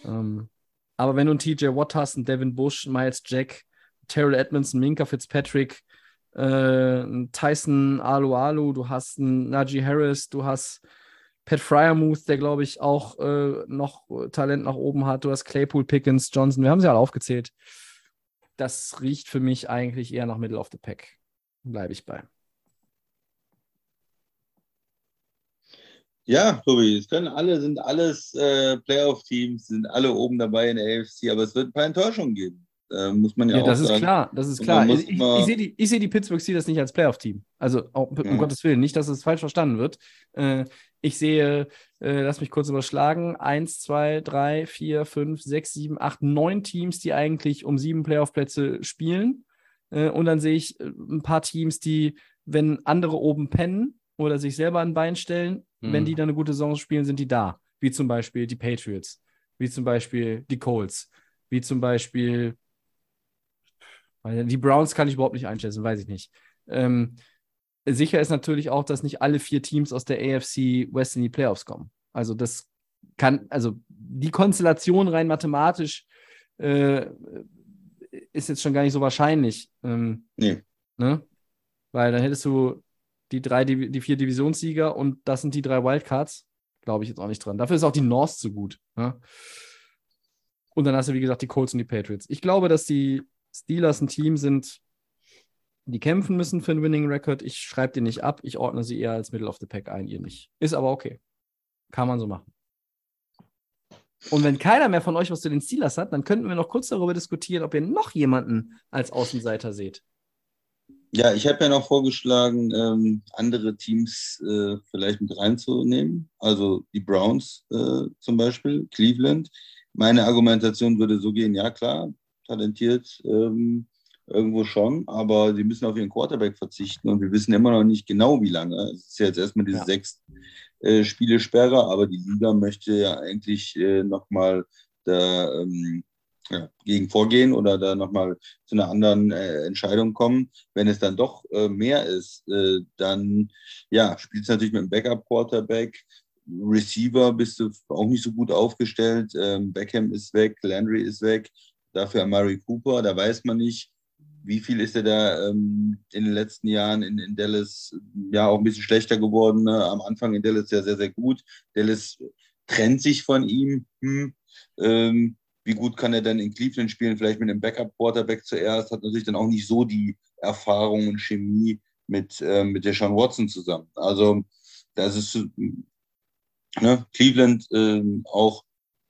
Ähm, aber wenn du einen TJ Watt hast, einen Devin Bush, Miles Jack, Terrell Edmondson, Minka Fitzpatrick, äh, Tyson Alu Alu, du hast einen Najee Harris, du hast Pat Fryermuth, der glaube ich auch äh, noch Talent nach oben hat. Du hast Claypool, Pickens, Johnson. Wir haben sie alle aufgezählt. Das riecht für mich eigentlich eher nach Middle of the Pack. Bleibe ich bei. Ja, Tobi, es können alle, sind alles äh, Playoff-Teams, sind alle oben dabei in der AFC, aber es wird ein paar Enttäuschungen geben. Äh, muss man ja, ja auch das sagen. ist klar, das ist klar. Ich, ich, ich sehe die, seh die Pittsburgh Steelers nicht als Playoff-Team. Also auch, um ja. Gottes Willen, nicht, dass es falsch verstanden wird. Äh, ich sehe, äh, lass mich kurz überschlagen, eins, zwei, drei, vier, fünf, sechs, sieben, acht, neun Teams, die eigentlich um sieben Playoff-Plätze spielen. Äh, und dann sehe ich äh, ein paar Teams, die, wenn andere oben pennen oder sich selber ein Bein stellen, mhm. wenn die dann eine gute Saison spielen, sind die da. Wie zum Beispiel die Patriots, wie zum Beispiel die Colts, wie zum Beispiel die Browns kann ich überhaupt nicht einschätzen, weiß ich nicht. Ähm, sicher ist natürlich auch, dass nicht alle vier Teams aus der AFC West in die Playoffs kommen. Also das kann, also die Konstellation rein mathematisch äh, ist jetzt schon gar nicht so wahrscheinlich. Ähm, Nee. Ne? Weil dann hättest du die drei, die, die vier Divisionssieger und das sind die drei Wildcards. Glaube ich jetzt auch nicht dran. Dafür ist auch die North so gut. Ne? Und dann hast du, wie gesagt, die Colts und die Patriots. Ich glaube, dass die Steelers ein Team sind, die kämpfen müssen für einen Winning Record. Ich schreibe die nicht ab. Ich ordne sie eher als Middle of the Pack ein, ihr nicht. Ist aber okay. Kann man so machen. Und wenn keiner mehr von euch was zu den Steelers hat, dann könnten wir noch kurz darüber diskutieren, ob ihr noch jemanden als Außenseiter seht. Ja, ich habe ja noch vorgeschlagen, ähm, andere Teams äh, vielleicht mit reinzunehmen. Also die Browns äh, zum Beispiel, Cleveland. Meine Argumentation würde so gehen, ja klar, talentiert ähm, irgendwo schon, aber sie müssen auf ihren Quarterback verzichten und wir wissen immer noch nicht genau, wie lange. Es ist ja jetzt erstmal diese Ja. sechs äh, Spiele-Sperre, aber die Liga möchte ja eigentlich äh, nochmal da ähm, ja, gegen vorgehen oder da nochmal zu einer anderen äh, Entscheidung kommen. Wenn es dann doch äh, mehr ist, äh, dann ja, spielt es natürlich mit dem Backup-Quarterback. Receiver bist du auch nicht so gut aufgestellt. Ähm, Beckham ist weg, Landry ist weg. Dafür Amari Cooper, da weiß man nicht, wie viel ist er da ähm, in den letzten Jahren in, in Dallas ja auch ein bisschen schlechter geworden. Ne? Am Anfang in Dallas ja sehr, sehr gut. Dallas trennt sich von ihm. Hm. Ähm, wie gut kann er denn in Cleveland spielen? Vielleicht mit einem Backup-Quarterback zuerst. Hat natürlich dann auch nicht so die Erfahrung und Chemie mit, äh, mit der Sean Watson zusammen. Also, das ist ne, Cleveland ähm, auch,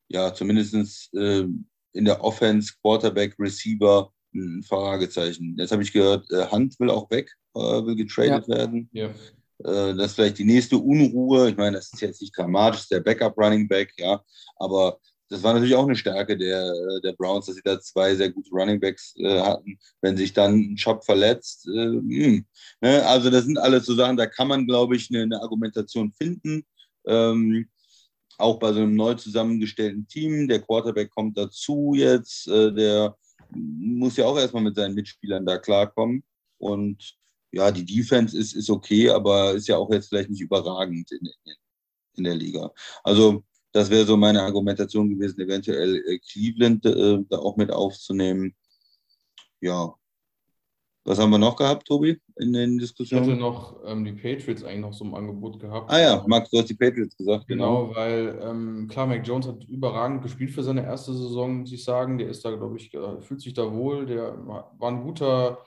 ja, zumindest äh, in der Offense, Quarterback, Receiver, ein Fragezeichen. Jetzt habe ich gehört, äh, Hunt will auch weg, äh, will getradet werden. Ja. Äh, das ist vielleicht die nächste Unruhe. Ich meine, das ist jetzt nicht dramatisch, der Backup-Running Back, ja, aber das war natürlich auch eine Stärke der, der Browns, dass sie da zwei sehr gute Running Backs äh, hatten. Wenn sich dann ein Chop verletzt, äh, mh, ne? also das sind alles so Sachen, da kann man, glaube ich, eine, eine Argumentation finden. Ähm, auch bei so einem neu zusammengestellten Team. Der Quarterback kommt dazu jetzt, äh, der muss ja auch erstmal mit seinen Mitspielern da klarkommen. Und ja, die Defense ist, ist okay, aber ist ja auch jetzt vielleicht nicht überragend in, in, in der Liga. Also, das wäre so meine Argumentation gewesen, eventuell äh, Cleveland äh, da auch mit aufzunehmen. Ja. Was haben wir noch gehabt, Tobi, in den Ich hatte Diskussionen? noch ähm, die Patriots eigentlich noch so im Angebot gehabt. Ah ja, Max, du hast die Patriots gesagt, genau. Genau, weil ähm, klar, Mac Jones hat überragend gespielt für seine erste Saison, muss ich sagen. Der ist da, glaube ich, äh, fühlt sich da wohl. Der war ein guter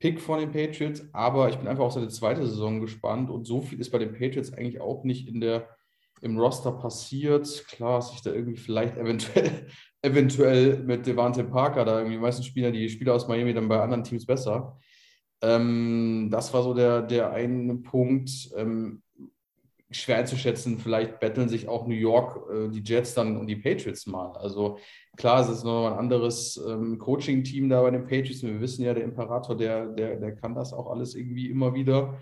Pick von den Patriots, aber ich bin einfach auf seine zweite Saison gespannt und so viel ist bei den Patriots eigentlich auch nicht in der, im Roster passiert. Klar, sich da irgendwie vielleicht eventuell, eventuell mit Devante Parker da irgendwie die meisten Spieler, die Spieler aus Miami dann bei anderen Teams besser. Ähm, das war so der, der eine Punkt. Ähm, schwer einzuschätzen, vielleicht betteln sich auch New York, äh, die Jets dann und die Patriots mal. Also klar, es ist noch ein anderes ähm, Coaching-Team da bei den Patriots. Wir wissen ja, der Imperator, der, der, der kann das auch alles irgendwie immer wieder.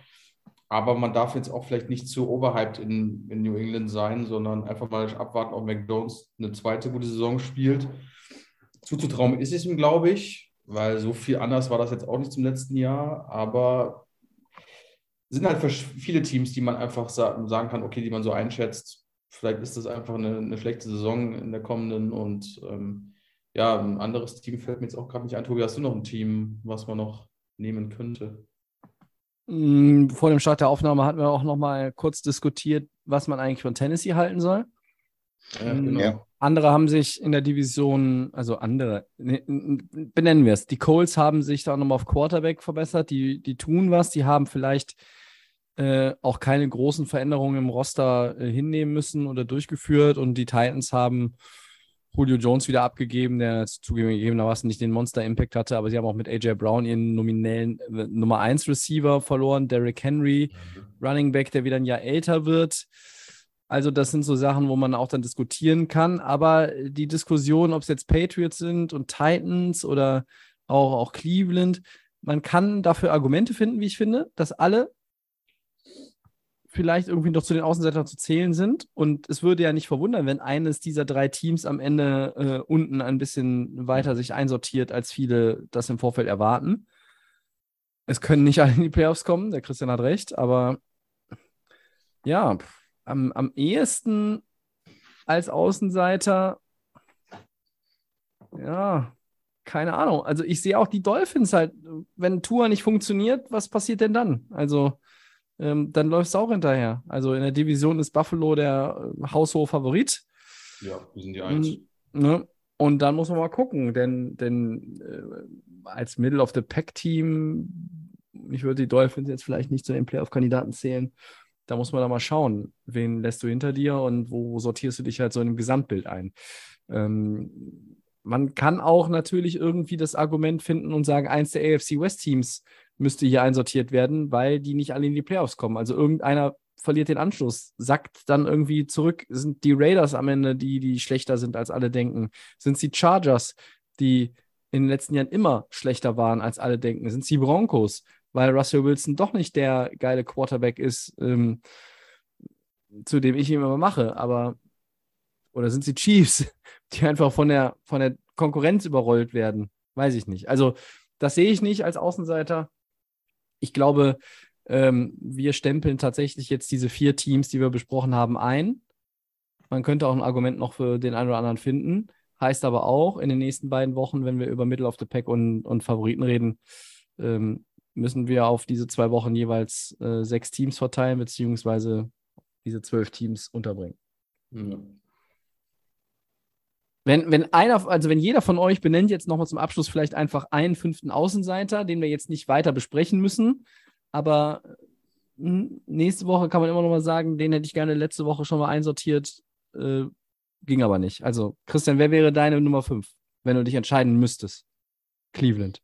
Aber man darf jetzt auch vielleicht nicht zu overhyped in, in New England sein, sondern einfach mal abwarten, ob McDonalds eine zweite gute Saison spielt. Zuzutrauen ist es ihm, glaube ich, weil so viel anders war das jetzt auch nicht zum letzten Jahr. Aber sind halt viele Teams, die man einfach sa sagen kann, okay, die man so einschätzt. Vielleicht ist das einfach eine, eine schlechte Saison in der kommenden und ähm, ja, ein anderes Team fällt mir jetzt auch gerade nicht ein. Tobi, hast du noch ein Team, was man noch nehmen könnte? Mm, Vor dem Start der Aufnahme hatten wir auch noch mal kurz diskutiert, was man eigentlich von Tennessee halten soll. Ja, genau. Ja. Andere haben sich in der Division, also andere, ne, benennen wir es. Die Colts haben sich da nochmal auf Quarterback verbessert. Die, die tun was. Die haben vielleicht äh, auch keine großen Veränderungen im Roster äh, hinnehmen müssen oder durchgeführt. Und die Titans haben Julio Jones wieder abgegeben, der zugegebenermaßen nicht den Monster-Impact hatte, aber sie haben auch mit AJ Brown ihren nominellen äh, Nummer 1 Receiver verloren, Derrick Henry, Running Back, der wieder ein Jahr älter wird. Also, das sind so Sachen, wo man auch dann diskutieren kann. Aber die Diskussion, ob es jetzt Patriots sind und Titans oder auch, auch Cleveland, man kann dafür Argumente finden, wie ich finde, dass alle vielleicht irgendwie noch zu den Außenseitern zu zählen sind. Und es würde ja nicht verwundern, wenn eines dieser drei Teams am Ende äh, unten ein bisschen weiter sich einsortiert, als viele das im Vorfeld erwarten. Es können nicht alle in die Playoffs kommen, der Christian hat recht, aber ja, am, am ehesten als Außenseiter, ja, keine Ahnung. Also ich sehe auch die Dolphins halt, wenn Tour nicht funktioniert, was passiert denn dann? Also ähm, dann läuft es auch hinterher. Also in der Division ist Buffalo der äh, haushohe Favorit. Ja, wir sind die Eins. Ne? Und dann muss man mal gucken, denn, denn äh, als Middle of the Pack-Team, ich würde die Dolphins jetzt vielleicht nicht zu den Playoff-Kandidaten zählen. Da muss man da mal schauen, wen lässt du hinter dir und wo, wo sortierst du dich halt so in dem Gesamtbild ein. Ähm, man kann auch natürlich irgendwie das Argument finden und sagen, eins der AFC West Teams müsste hier einsortiert werden, weil die nicht alle in die Playoffs kommen. Also irgendeiner verliert den Anschluss, sackt dann irgendwie zurück. Sind die Raiders am Ende die, die schlechter sind, als alle denken? Sind es die Chargers, die in den letzten Jahren immer schlechter waren, als alle denken? Sind es die Broncos, weil Russell Wilson doch nicht der geile Quarterback ist, ähm, zu dem ich ihn immer mache, aber oder sind es die Chiefs, die einfach von der, von der Konkurrenz überrollt werden? Weiß ich nicht. Also, das sehe ich nicht als Außenseiter. Ich glaube, ähm, wir stempeln tatsächlich jetzt diese vier Teams, die wir besprochen haben, ein. Man könnte auch ein Argument noch für den einen oder anderen finden. Heißt aber auch, in den nächsten beiden Wochen, wenn wir über Middle of the Pack und, und Favoriten reden, ähm, müssen wir auf diese zwei Wochen jeweils äh, sechs Teams verteilen, beziehungsweise diese zwölf Teams unterbringen. Ja. Wenn, wenn einer, also wenn jeder von euch benennt jetzt nochmal zum Abschluss vielleicht einfach einen fünften Außenseiter, den wir jetzt nicht weiter besprechen müssen, aber hm, nächste Woche kann man immer noch mal sagen, den hätte ich gerne letzte Woche schon mal einsortiert, äh, ging aber nicht. Also Christian, wer wäre deine Nummer fünf, wenn du dich entscheiden müsstest? Cleveland.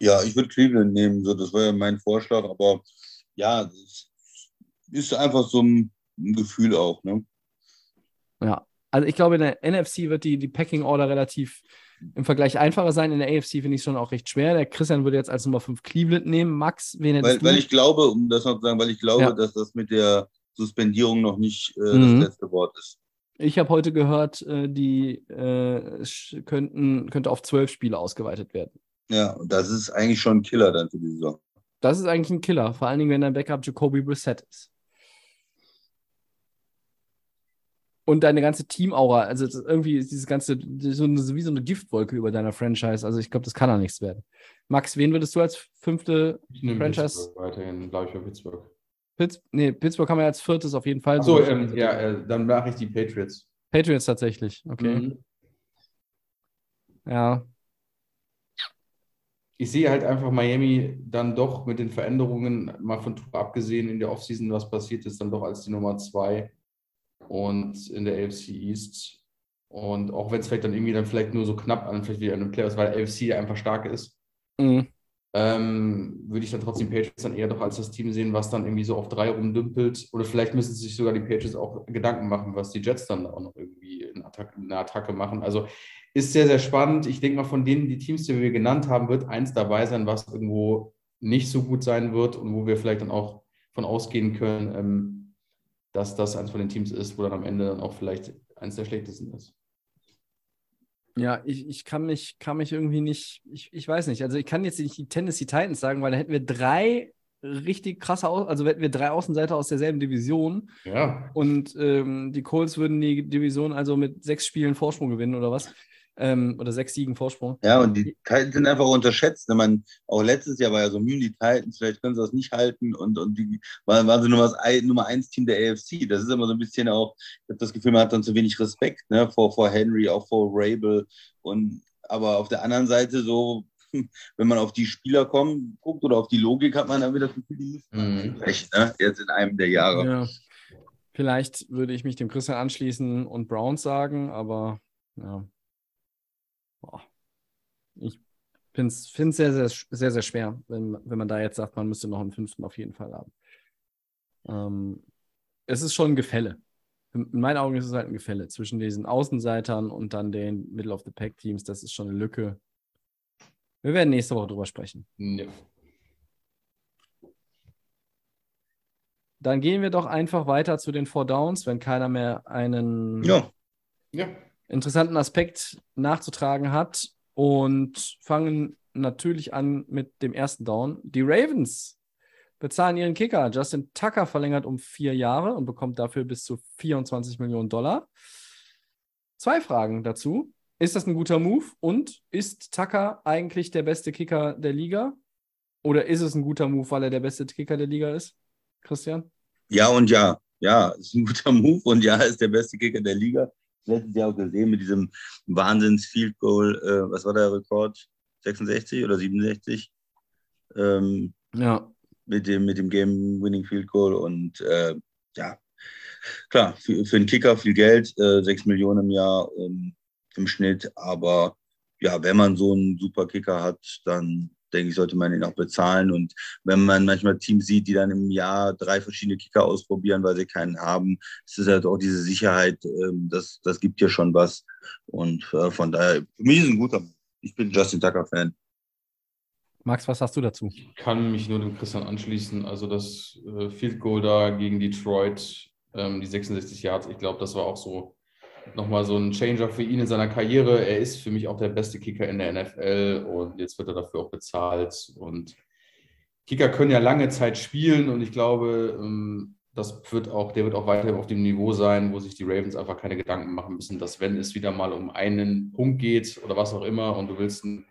Ja, ich würde Cleveland nehmen, so, das war ja mein Vorschlag, aber ja, das ist einfach so ein, ein Gefühl auch, ne? Ja, also ich glaube, in der NFC wird die, die Packing Order relativ im Vergleich einfacher sein. In der AFC finde ich es schon auch recht schwer. Der Christian würde jetzt als Nummer 5 Cleveland nehmen. Max, wen hättest Weil, du? weil ich glaube, um das noch zu sagen, weil ich glaube, Ja. dass das mit der Suspendierung noch nicht äh, Mhm. das letzte Wort ist. Ich habe heute gehört, äh, die äh, könnten, könnte auf zwölf Spiele ausgeweitet werden. Ja, und das ist eigentlich schon ein Killer dann für die Saison. Das ist eigentlich ein Killer, vor allen Dingen, wenn dein Backup Jacoby Brissett ist. Und deine ganze Teamaura, also irgendwie ist dieses ganze, so eine, wie so eine Giftwolke über deiner Franchise. Also ich glaube, das kann auch nichts werden. Max, wen würdest du als fünfte Ich nehme Franchise- Pittsburgh weiterhin, bleibe ich bei Pittsburgh. Pitts nee, Pittsburgh haben wir als viertes auf jeden Fall. Achso, ähm, ja, äh, dann mache ich die Patriots. Patriots tatsächlich, okay. Mhm. Ja. Ich sehe halt einfach Miami dann doch mit den Veränderungen, mal von Tour abgesehen, in der Offseason, was passiert ist, dann doch als die Nummer zwei und in der AFC East. Und auch wenn es vielleicht dann irgendwie dann vielleicht nur so knapp an, vielleicht wieder an den Playoffs, weil AFC einfach stark ist, Mhm. ähm, würde ich dann trotzdem Patriots dann eher doch als das Team sehen, was dann irgendwie so auf drei rumdümpelt. Oder vielleicht müssen sich sogar die Patriots auch Gedanken machen, was die Jets dann auch noch irgendwie in Attacke, eine Attacke machen. Also ist sehr, sehr spannend. Ich denke mal, von denen, die Teams, die wir genannt haben, wird eins dabei sein, was irgendwo nicht so gut sein wird und wo wir vielleicht dann auch von ausgehen können, ähm, dass das eins von den Teams ist, wo dann am Ende dann auch vielleicht eins der schlechtesten ist. Ja, ich, ich kann mich, kann mich irgendwie nicht, ich, ich weiß nicht. Also ich kann jetzt nicht die Tennessee Titans sagen, weil da hätten wir drei richtig krasse, Au also hätten wir drei Außenseiter aus derselben Division Ja, und ähm, die Colts würden die Division also mit sechs Spielen Vorsprung gewinnen oder was? Ähm, oder sechs Siegen Vorsprung. Ja, und die Titans sind einfach unterschätzt. Wenn man, auch letztes Jahr war ja so mühen die Titans, vielleicht können sie das nicht halten und, und die waren, waren sie Nummer, das- Nummer eins Team der AFC. Das ist immer so ein bisschen auch, ich habe das Gefühl, man hat dann zu wenig Respekt ne, vor, vor Henry, auch vor Rabel. Und aber auf der anderen Seite so, wenn man auf die Spieler kommt, guckt oder auf die Logik, hat man dann wieder das Gefühl, die müssen Mhm. recht, ne? Jetzt in einem der Jahre. Ja. Vielleicht würde ich mich dem Christian anschließen und Browns sagen, aber ja. Boah. Ich finde es sehr, sehr, sehr, sehr schwer, wenn, wenn man da jetzt sagt, man müsste noch einen fünften auf jeden Fall haben. Ähm, es ist schon ein Gefälle. In in meinen Augen ist es halt ein Gefälle zwischen diesen Außenseitern und dann den Middle of the Pack Teams. Das ist schon eine Lücke. Wir werden nächste Woche drüber sprechen. ja. dann gehen wir doch einfach weiter zu den Four Downs, wenn keiner mehr einen Ja, Ja. Interessanten Aspekt nachzutragen hat und fangen natürlich an mit dem ersten Down. Die Ravens bezahlen ihren Kicker. Justin Tucker verlängert um vier Jahre und bekommt dafür bis zu 24 Millionen Dollar. Zwei Fragen dazu. Ist das ein guter Move? Und ist Tucker eigentlich der beste Kicker der Liga? Oder ist es ein guter Move, weil er der beste Kicker der Liga ist? Christian? ja und ja. Ja, ist ein guter Move und ja, ist der beste Kicker der Liga. Letztes Jahr auch gesehen mit diesem Wahnsinns-Field Goal. Äh, was war der Rekord? 66 oder 67? Ähm, Ja. mit dem, mit dem Game-Winning Field Goal und äh, ja, klar, für, für einen Kicker viel Geld, äh, 6 Millionen im Jahr ähm, im Schnitt, aber ja, wenn man so einen super Kicker hat, dann denke ich, sollte man ihn auch bezahlen und wenn man manchmal Teams sieht, die dann im Jahr drei verschiedene Kicker ausprobieren, weil sie keinen haben, ist es halt auch diese Sicherheit, ähm, das, das gibt ja schon was und äh, von daher, für mich ist es ein guter, ich bin Justin Tucker-Fan. Max, was hast du dazu? Ich kann mich nur dem Christian anschließen. Also das äh, Field Goal da gegen Detroit, ähm, die 66 Yards, ich glaube, das war auch so nochmal so ein Changer für ihn in seiner Karriere. Er ist für mich auch der beste Kicker in der NFL und jetzt wird er dafür auch bezahlt. Und Kicker können ja lange Zeit spielen und ich glaube, ähm, das wird auch, der wird auch weiter auf dem Niveau sein, wo sich die Ravens einfach keine Gedanken machen müssen, dass wenn es wieder mal um einen Punkt geht oder was auch immer und du willst einen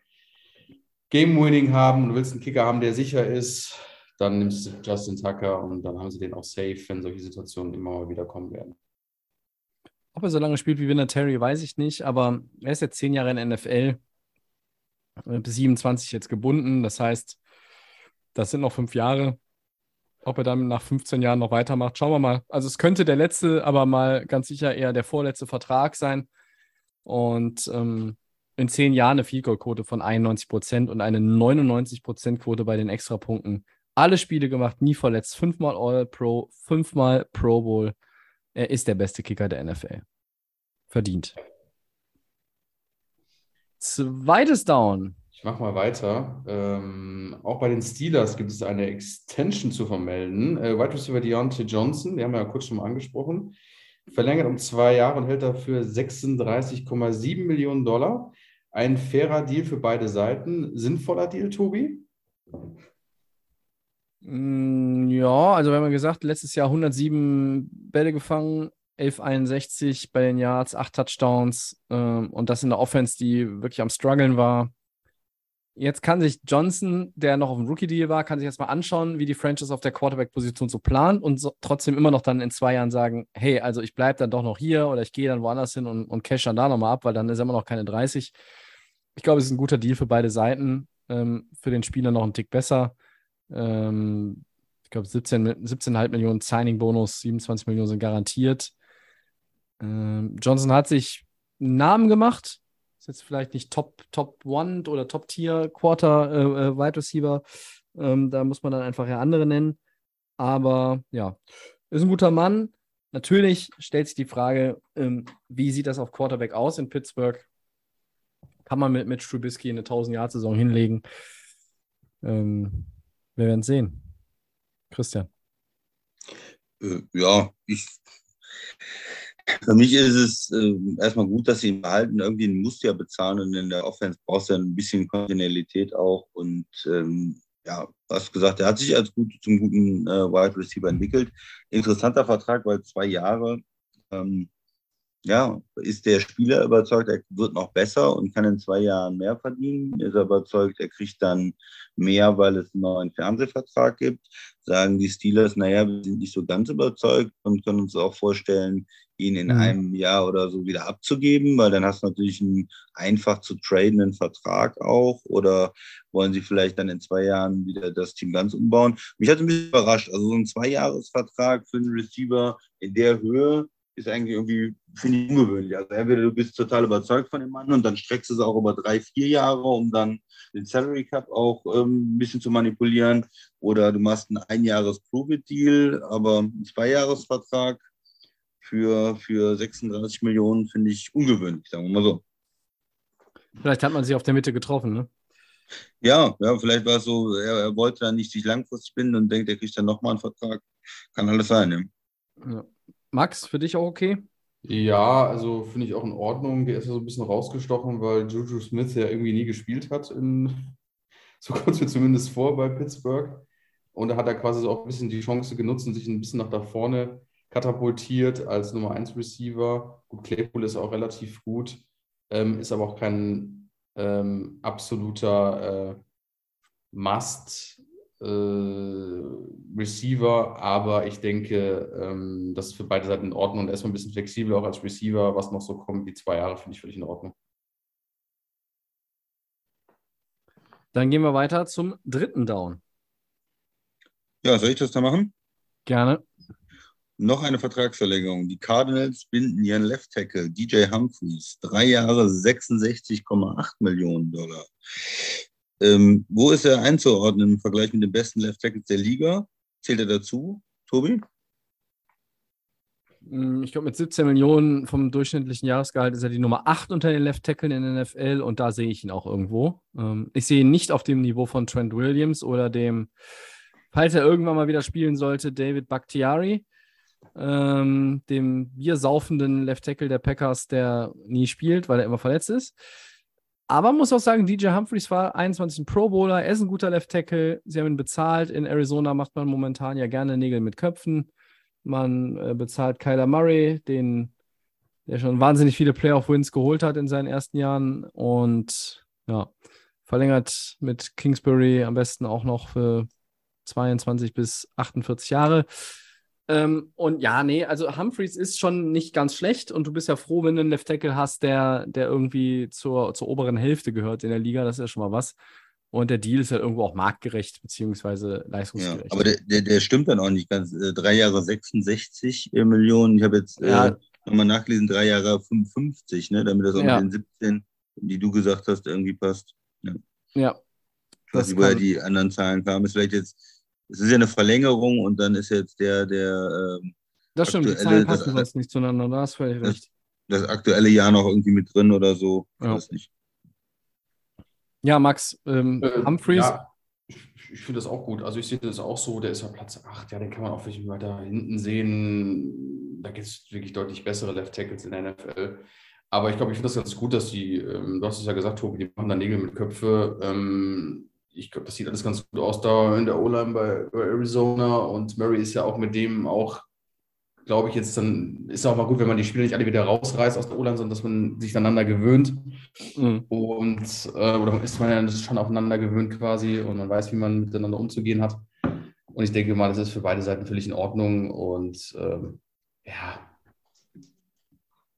Game-Winning haben und du willst einen Kicker haben, der sicher ist, dann nimmst du Justin Tucker und dann haben sie den auch safe, wenn solche Situationen immer mal wieder kommen werden. Ob er so lange spielt wie Winner Terry, weiß ich nicht, aber er ist jetzt zehn Jahre in NFL, äh, bis 27 jetzt gebunden. Das heißt, das sind noch fünf Jahre. Ob er dann nach 15 Jahren noch weitermacht, schauen wir mal. Also es könnte der letzte, aber mal ganz sicher eher der vorletzte Vertrag sein. Und ähm, in zehn Jahren eine Field Quote von 91 Prozent und eine 99 Prozent Quote bei den Extrapunkten. Alle Spiele gemacht, nie verletzt, fünfmal All Pro, fünfmal Pro Bowl. Er ist der beste Kicker der NFL. Verdient. Zweites Down. Ich mache mal weiter. Ähm, auch bei den Steelers gibt es eine Extension zu vermelden. Äh, Wide Receiver Deontay Johnson, den haben wir ja kurz schon mal angesprochen, verlängert um zwei Jahre und hält dafür 36,7 Millionen Dollar. Ein fairer Deal für beide Seiten. Sinnvoller Deal, Tobi? Ja, also wir haben ja gesagt, letztes Jahr 107 Bälle gefangen, 1161 bei den Yards, 8 Touchdowns ähm, und das in der Offense, die wirklich am struggeln war. Jetzt kann sich Johnson, der noch auf dem Rookie-Deal war, kann sich erstmal anschauen, wie die Franchise auf der Quarterback-Position so plant und so, trotzdem immer noch dann in zwei Jahren sagen, hey, also ich bleibe dann doch noch hier oder ich gehe dann woanders hin und, und cash dann da nochmal ab, weil dann ist er immer noch keine 30. Ich glaube, es ist ein guter Deal für beide Seiten. Ähm, für den Spieler noch ein Tick besser. Ähm, ich glaube, 17, Mi- 17,5 Millionen Signing-Bonus, 27 Millionen sind garantiert. Ähm, Johnson hat sich einen Namen gemacht. Ist jetzt vielleicht nicht Top, Top One oder Top Tier Quarter äh, äh, Wide Receiver. Ähm, da muss man dann einfach ja andere nennen. Aber ja, ist ein guter Mann. Natürlich stellt sich die Frage, ähm, wie sieht das auf Quarterback aus in Pittsburgh? Kann man mit Mitch Trubisky eine 1000-Jahr-Saison hinlegen? Ähm, wir werden sehen. Christian. Äh, ja, ich. Für mich ist es äh, erstmal gut, dass sie ihn behalten. Irgendwie musst du ja bezahlen und in der Offense brauchst du ja ein bisschen Kontinuität auch. Und ähm, ja, hast gesagt, er hat sich als gut, zum guten äh, Wide Receiver entwickelt. Interessanter Vertrag, weil zwei Jahre. Ähm, ja, ist der Spieler überzeugt, er wird noch besser und kann in zwei Jahren mehr verdienen. Ist er überzeugt, er kriegt dann mehr, weil es einen neuen Fernsehvertrag gibt. Sagen die Steelers, naja, wir sind nicht so ganz überzeugt und können uns auch vorstellen, ihn in Mhm. einem Jahr oder so wieder abzugeben, weil dann hast du natürlich einen einfach zu tradenden Vertrag auch. Oder wollen sie vielleicht dann in zwei Jahren wieder das Team ganz umbauen? Mich hat es ein bisschen überrascht. Also so ein Zweijahresvertrag für einen Receiver in der Höhe ist eigentlich irgendwie, finde ich, ungewöhnlich. Also entweder du bist total überzeugt von dem Mann und dann streckst du es auch über drei, vier Jahre, um dann den Salary Cap auch ähm, ein bisschen zu manipulieren. Oder du machst einen Einjahres-Prove-Deal, aber einen Zweijahresvertrag für, für 36 Millionen finde ich ungewöhnlich, sagen wir mal so. Vielleicht hat man sich auf der Mitte getroffen, ne? Ja, ja, vielleicht war es so, er, er wollte dann nicht sich langfristig binden und denkt, er kriegt dann nochmal einen Vertrag. kann alles sein. Ne? Ja. Max, für dich auch okay? Ja, also finde ich auch in Ordnung. Der ist ja so ein bisschen rausgestochen, weil Juju Smith ja irgendwie nie gespielt hat. In, so kommt es mir zumindest vor bei Pittsburgh. Und da hat er quasi so auch ein bisschen die Chance genutzt und sich ein bisschen nach da vorne katapultiert als Nummer 1 Receiver. Gut, Claypool ist auch relativ gut, ähm, ist aber auch kein ähm, absoluter äh, Must Receiver, aber ich denke, ähm, das ist für beide Seiten in Ordnung und erstmal ein bisschen flexibel auch als Receiver, was noch so kommt, die zwei Jahre finde ich völlig in Ordnung. Dann gehen wir weiter zum dritten Down. Ja, soll ich das da machen? Gerne. Noch eine Vertragsverlängerung. Die Cardinals binden ihren Left Tackle DJ Humphreys. Drei Jahre 66,8 Millionen Dollar. Ähm, wo ist er einzuordnen im Vergleich mit den besten Left Tackles der Liga? Zählt er dazu, Tobi? Mm, Ich glaube, mit 17 Millionen vom durchschnittlichen Jahresgehalt ist er die Nummer 8 unter den Left Tackeln in der NFL und da sehe ich ihn auch irgendwo. Ähm, Ich sehe ihn nicht auf dem Niveau von Trent Williams oder dem, falls er irgendwann mal wieder spielen sollte, David Bakhtiari, ähm, dem biersaufenden Left Tackle der Packers, der nie spielt, weil er immer verletzt ist. Aber man muss auch sagen, DJ Humphreys war 21 Pro Bowler, er ist ein guter Left Tackle, sie haben ihn bezahlt. In Arizona macht man momentan ja gerne Nägel mit Köpfen. Man äh, bezahlt Kyler Murray, den, der schon wahnsinnig viele Playoff-Wins geholt hat in seinen ersten Jahren. Und ja, verlängert mit Kingsbury am besten auch noch für 22 bis 48 Jahre. Ähm, und ja, nee, also Humphreys ist schon nicht ganz schlecht und du bist ja froh, wenn du einen Left Tackle hast, der, der irgendwie zur, zur oberen Hälfte gehört in der Liga. Das ist ja schon mal was. Und der Deal ist ja irgendwo auch marktgerecht beziehungsweise Ja, leistungsgerecht. aber der, der, der stimmt dann auch nicht ganz. Äh, Drei Jahre 66 Millionen. Ich habe jetzt Ja. äh, nochmal nachgelesen, drei Jahre 55, ne, damit das auch Ja. mit den 17, die du gesagt hast, irgendwie passt. ja, Ich weiß Das kann- die anderen Zahlen kamen. Ist vielleicht jetzt, es ist ja eine Verlängerung und dann ist jetzt der, der ähm, das stimmt. Die aktuelle- Zahlen das- passen sonst nicht zueinander. Da hast du völlig das, recht. das aktuelle Jahr noch irgendwie mit drin oder so. Ich Ja. weiß nicht. Ja, Max, ähm, Äh, Humphreys, Ja, ich, ich finde das auch gut. Also ich sehe das auch so, der ist ja Platz 8, ja, den kann man auch wirklich weiter hinten sehen. Da gibt es wirklich deutlich bessere Left Tackles in der NFL. Aber ich glaube, ich finde das ganz gut, dass die, ähm, du hast es ja gesagt, Tobi, die machen da Nägel mit Köpfe. Ähm, ich glaube, das sieht alles ganz gut aus da in der O-Line bei, bei Arizona und Murray ist ja auch mit dem auch, glaube ich, jetzt dann ist auch mal gut, wenn man die Spieler nicht alle wieder rausreißt aus der O-Line, sondern dass man sich aneinander gewöhnt. mh, Und äh, oder ist man ja schon aufeinander gewöhnt quasi und man weiß, wie man miteinander umzugehen hat. Und ich denke mal, das ist für beide Seiten völlig in Ordnung und ähm, ja,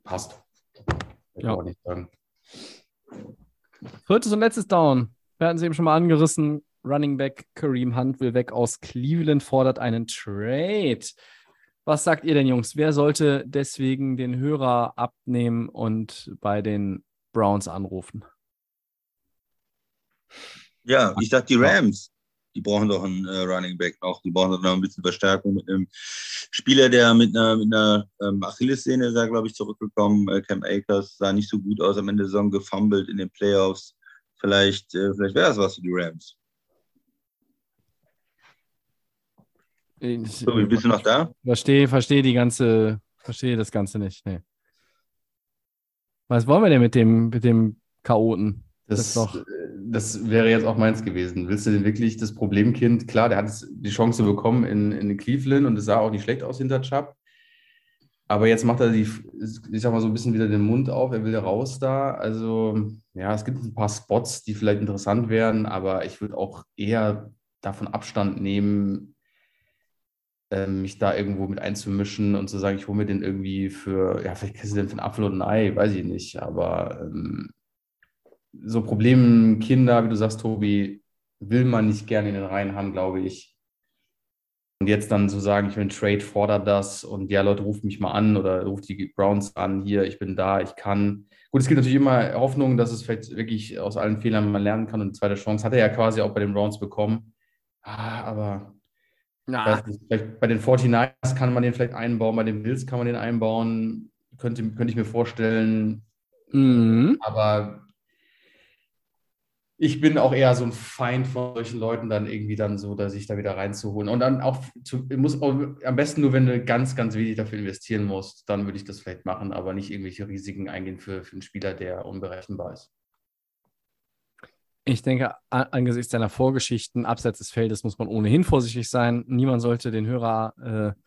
passt. Ich Ja. auch nicht sagen. viertes und letztes Down. Wir hatten es eben schon mal angerissen. Running Back Kareem Hunt will weg aus Cleveland, fordert einen Trade. Was sagt ihr denn, Jungs? Wer sollte deswegen den Hörer abnehmen und bei den Browns anrufen? Ja, ich sag die Rams. Die brauchen doch einen äh, Running Back noch. Die brauchen doch noch ein bisschen Verstärkung mit einem Spieler, der mit einer, mit einer ähm, Achillessehne glaube ich, zurückgekommen. Äh, Cam Akers sah nicht so gut aus am Ende der Saison, gefummelt in den Playoffs. Vielleicht, äh, vielleicht wäre das was für die Rams. Ich So, wie bist du noch da? verstehe, verstehe die ganze, verstehe das Ganze nicht. Nee. Was wollen wir denn mit dem, mit dem Chaoten? Das, ist doch- äh, das wäre jetzt auch meins gewesen. Willst du denn wirklich das Problemkind? Klar, der hat es- die Chance bekommen in, in Cleveland und es sah auch nicht schlecht aus hinter Chubb. Aber jetzt macht er die, ich sag mal, so ein bisschen wieder den Mund auf, er will raus da. Also, ja, es gibt ein paar Spots, die vielleicht interessant wären, aber ich würde auch eher davon Abstand nehmen, ähm, mich da irgendwo mit einzumischen und zu sagen, ich hole mir den irgendwie für, ja, vielleicht kriegst du den für einen Apfel und ein Ei, weiß ich nicht, aber ähm, so Problemkinder, wie du sagst, Tobi, will man nicht gerne in den Reihen haben, glaube ich. Und jetzt dann so sagen, ich will einen Trade, fordert das und ja, Leute, ruft mich mal an oder ruft die Browns an, hier, ich bin da, ich kann. Gut, es gibt natürlich immer Hoffnung, dass es vielleicht wirklich aus allen Fehlern man lernen kann und eine zweite Chance hat er ja quasi auch bei den Browns bekommen. Ah, aber weiß nicht, bei den 49ers kann man den vielleicht einbauen, bei den Bills kann man den einbauen, könnte, könnte ich mir vorstellen, mhm. aber ich bin auch eher so ein Feind von solchen Leuten dann irgendwie dann so, dass sich da wieder reinzuholen. Und dann auch, zu, muss auch am besten nur, wenn du ganz, ganz wenig dafür investieren musst, dann würde ich das vielleicht machen, aber nicht irgendwelche Risiken eingehen für, für einen Spieler, der unberechenbar ist. Ich denke, angesichts deiner Vorgeschichten abseits des Feldes muss man ohnehin vorsichtig sein. Niemand sollte den Hörer äh,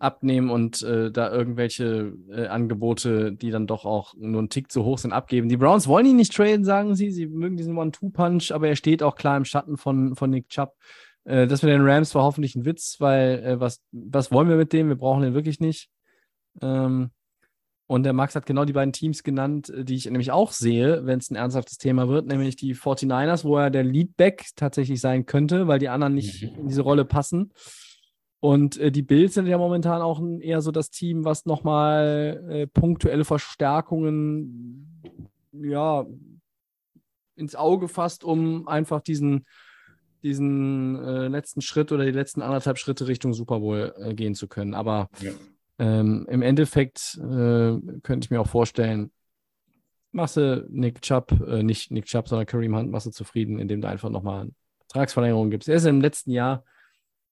abnehmen und äh, da irgendwelche äh, Angebote, die dann doch auch nur einen Tick zu hoch sind, abgeben. Die Browns wollen ihn nicht traden, sagen sie. Sie mögen diesen One-Two-Punch, aber er steht auch klar im Schatten von, von Nick Chubb. Äh, das mit den Rams war hoffentlich ein Witz, weil äh, was, was wollen wir mit dem? Wir brauchen den wirklich nicht. Ähm, und der Max hat genau die beiden Teams genannt, äh, die ich nämlich auch sehe, wenn es ein ernsthaftes Thema wird, nämlich die 49ers, wo er der Leadback tatsächlich sein könnte, weil die anderen nicht mhm. in diese Rolle passen. Und äh, die Bills sind ja momentan auch ein, eher so das Team, was nochmal äh, punktuelle Verstärkungen ja, ins Auge fasst, um einfach diesen, diesen äh, letzten Schritt oder die letzten anderthalb Schritte Richtung Super Bowl äh, gehen zu können. Aber ja. ähm, im Endeffekt äh, könnte ich mir auch vorstellen, du Nick Chubb, äh, nicht Nick Chubb, sondern Kareem Hunt, du zufrieden, indem du einfach nochmal eine Vertragsverlängerung gibst. Er ist im letzten Jahr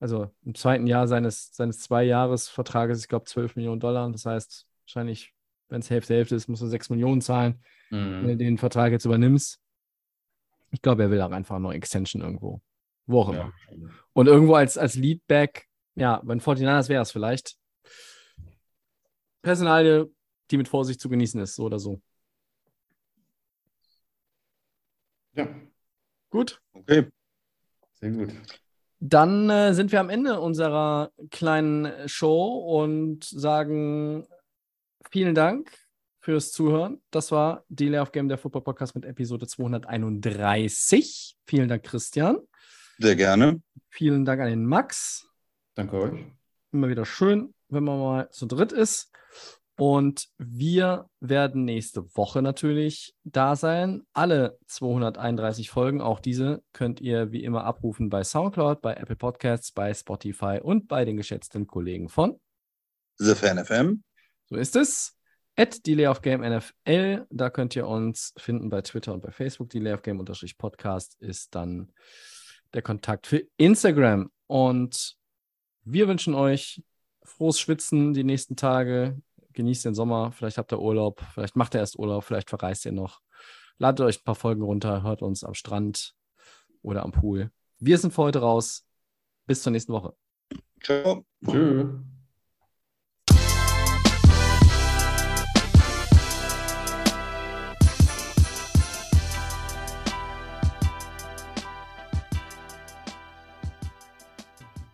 also im zweiten Jahr seines, seines Zwei-Jahres-Vertrages, ich glaube, 12 Millionen Dollar. Das heißt, wahrscheinlich, wenn es Hälfte, Hälfte ist, musst du 6 Millionen zahlen, mhm. wenn du den Vertrag jetzt übernimmst. Ich glaube, er will auch einfach noch Extension irgendwo. Wo auch immer. Ja. Und irgendwo als, als Leadback, ja, bei den 49ers wäre es vielleicht. Personalie, die mit Vorsicht zu genießen ist, so oder so. Ja. Gut. Okay. Sehr gut. Dann äh, sind wir am Ende unserer kleinen Show und sagen vielen Dank fürs Zuhören. Das war die Lay of Game, der Football Podcast mit Episode 231. Vielen Dank, Christian. Sehr gerne. Vielen Dank an den Max. Danke euch. Immer wieder schön, wenn man mal zu dritt ist. Und wir werden nächste Woche natürlich da sein. Alle 231 Folgen, auch diese, könnt ihr wie immer abrufen bei Soundcloud, bei Apple Podcasts, bei Spotify und bei den geschätzten Kollegen von The Fan FM. So ist es. At Delay of Game NFL, da könnt ihr uns finden bei Twitter und bei Facebook. Delay of Game Podcast ist dann der Kontakt für Instagram. Und wir wünschen euch frohes Schwitzen die nächsten Tage genießt den Sommer, vielleicht habt ihr Urlaub, vielleicht macht ihr erst Urlaub, vielleicht verreist ihr noch. Ladet euch ein paar Folgen runter, hört uns am Strand oder am Pool. Wir sind für heute raus. Bis zur nächsten Woche. Ciao. Tschüss.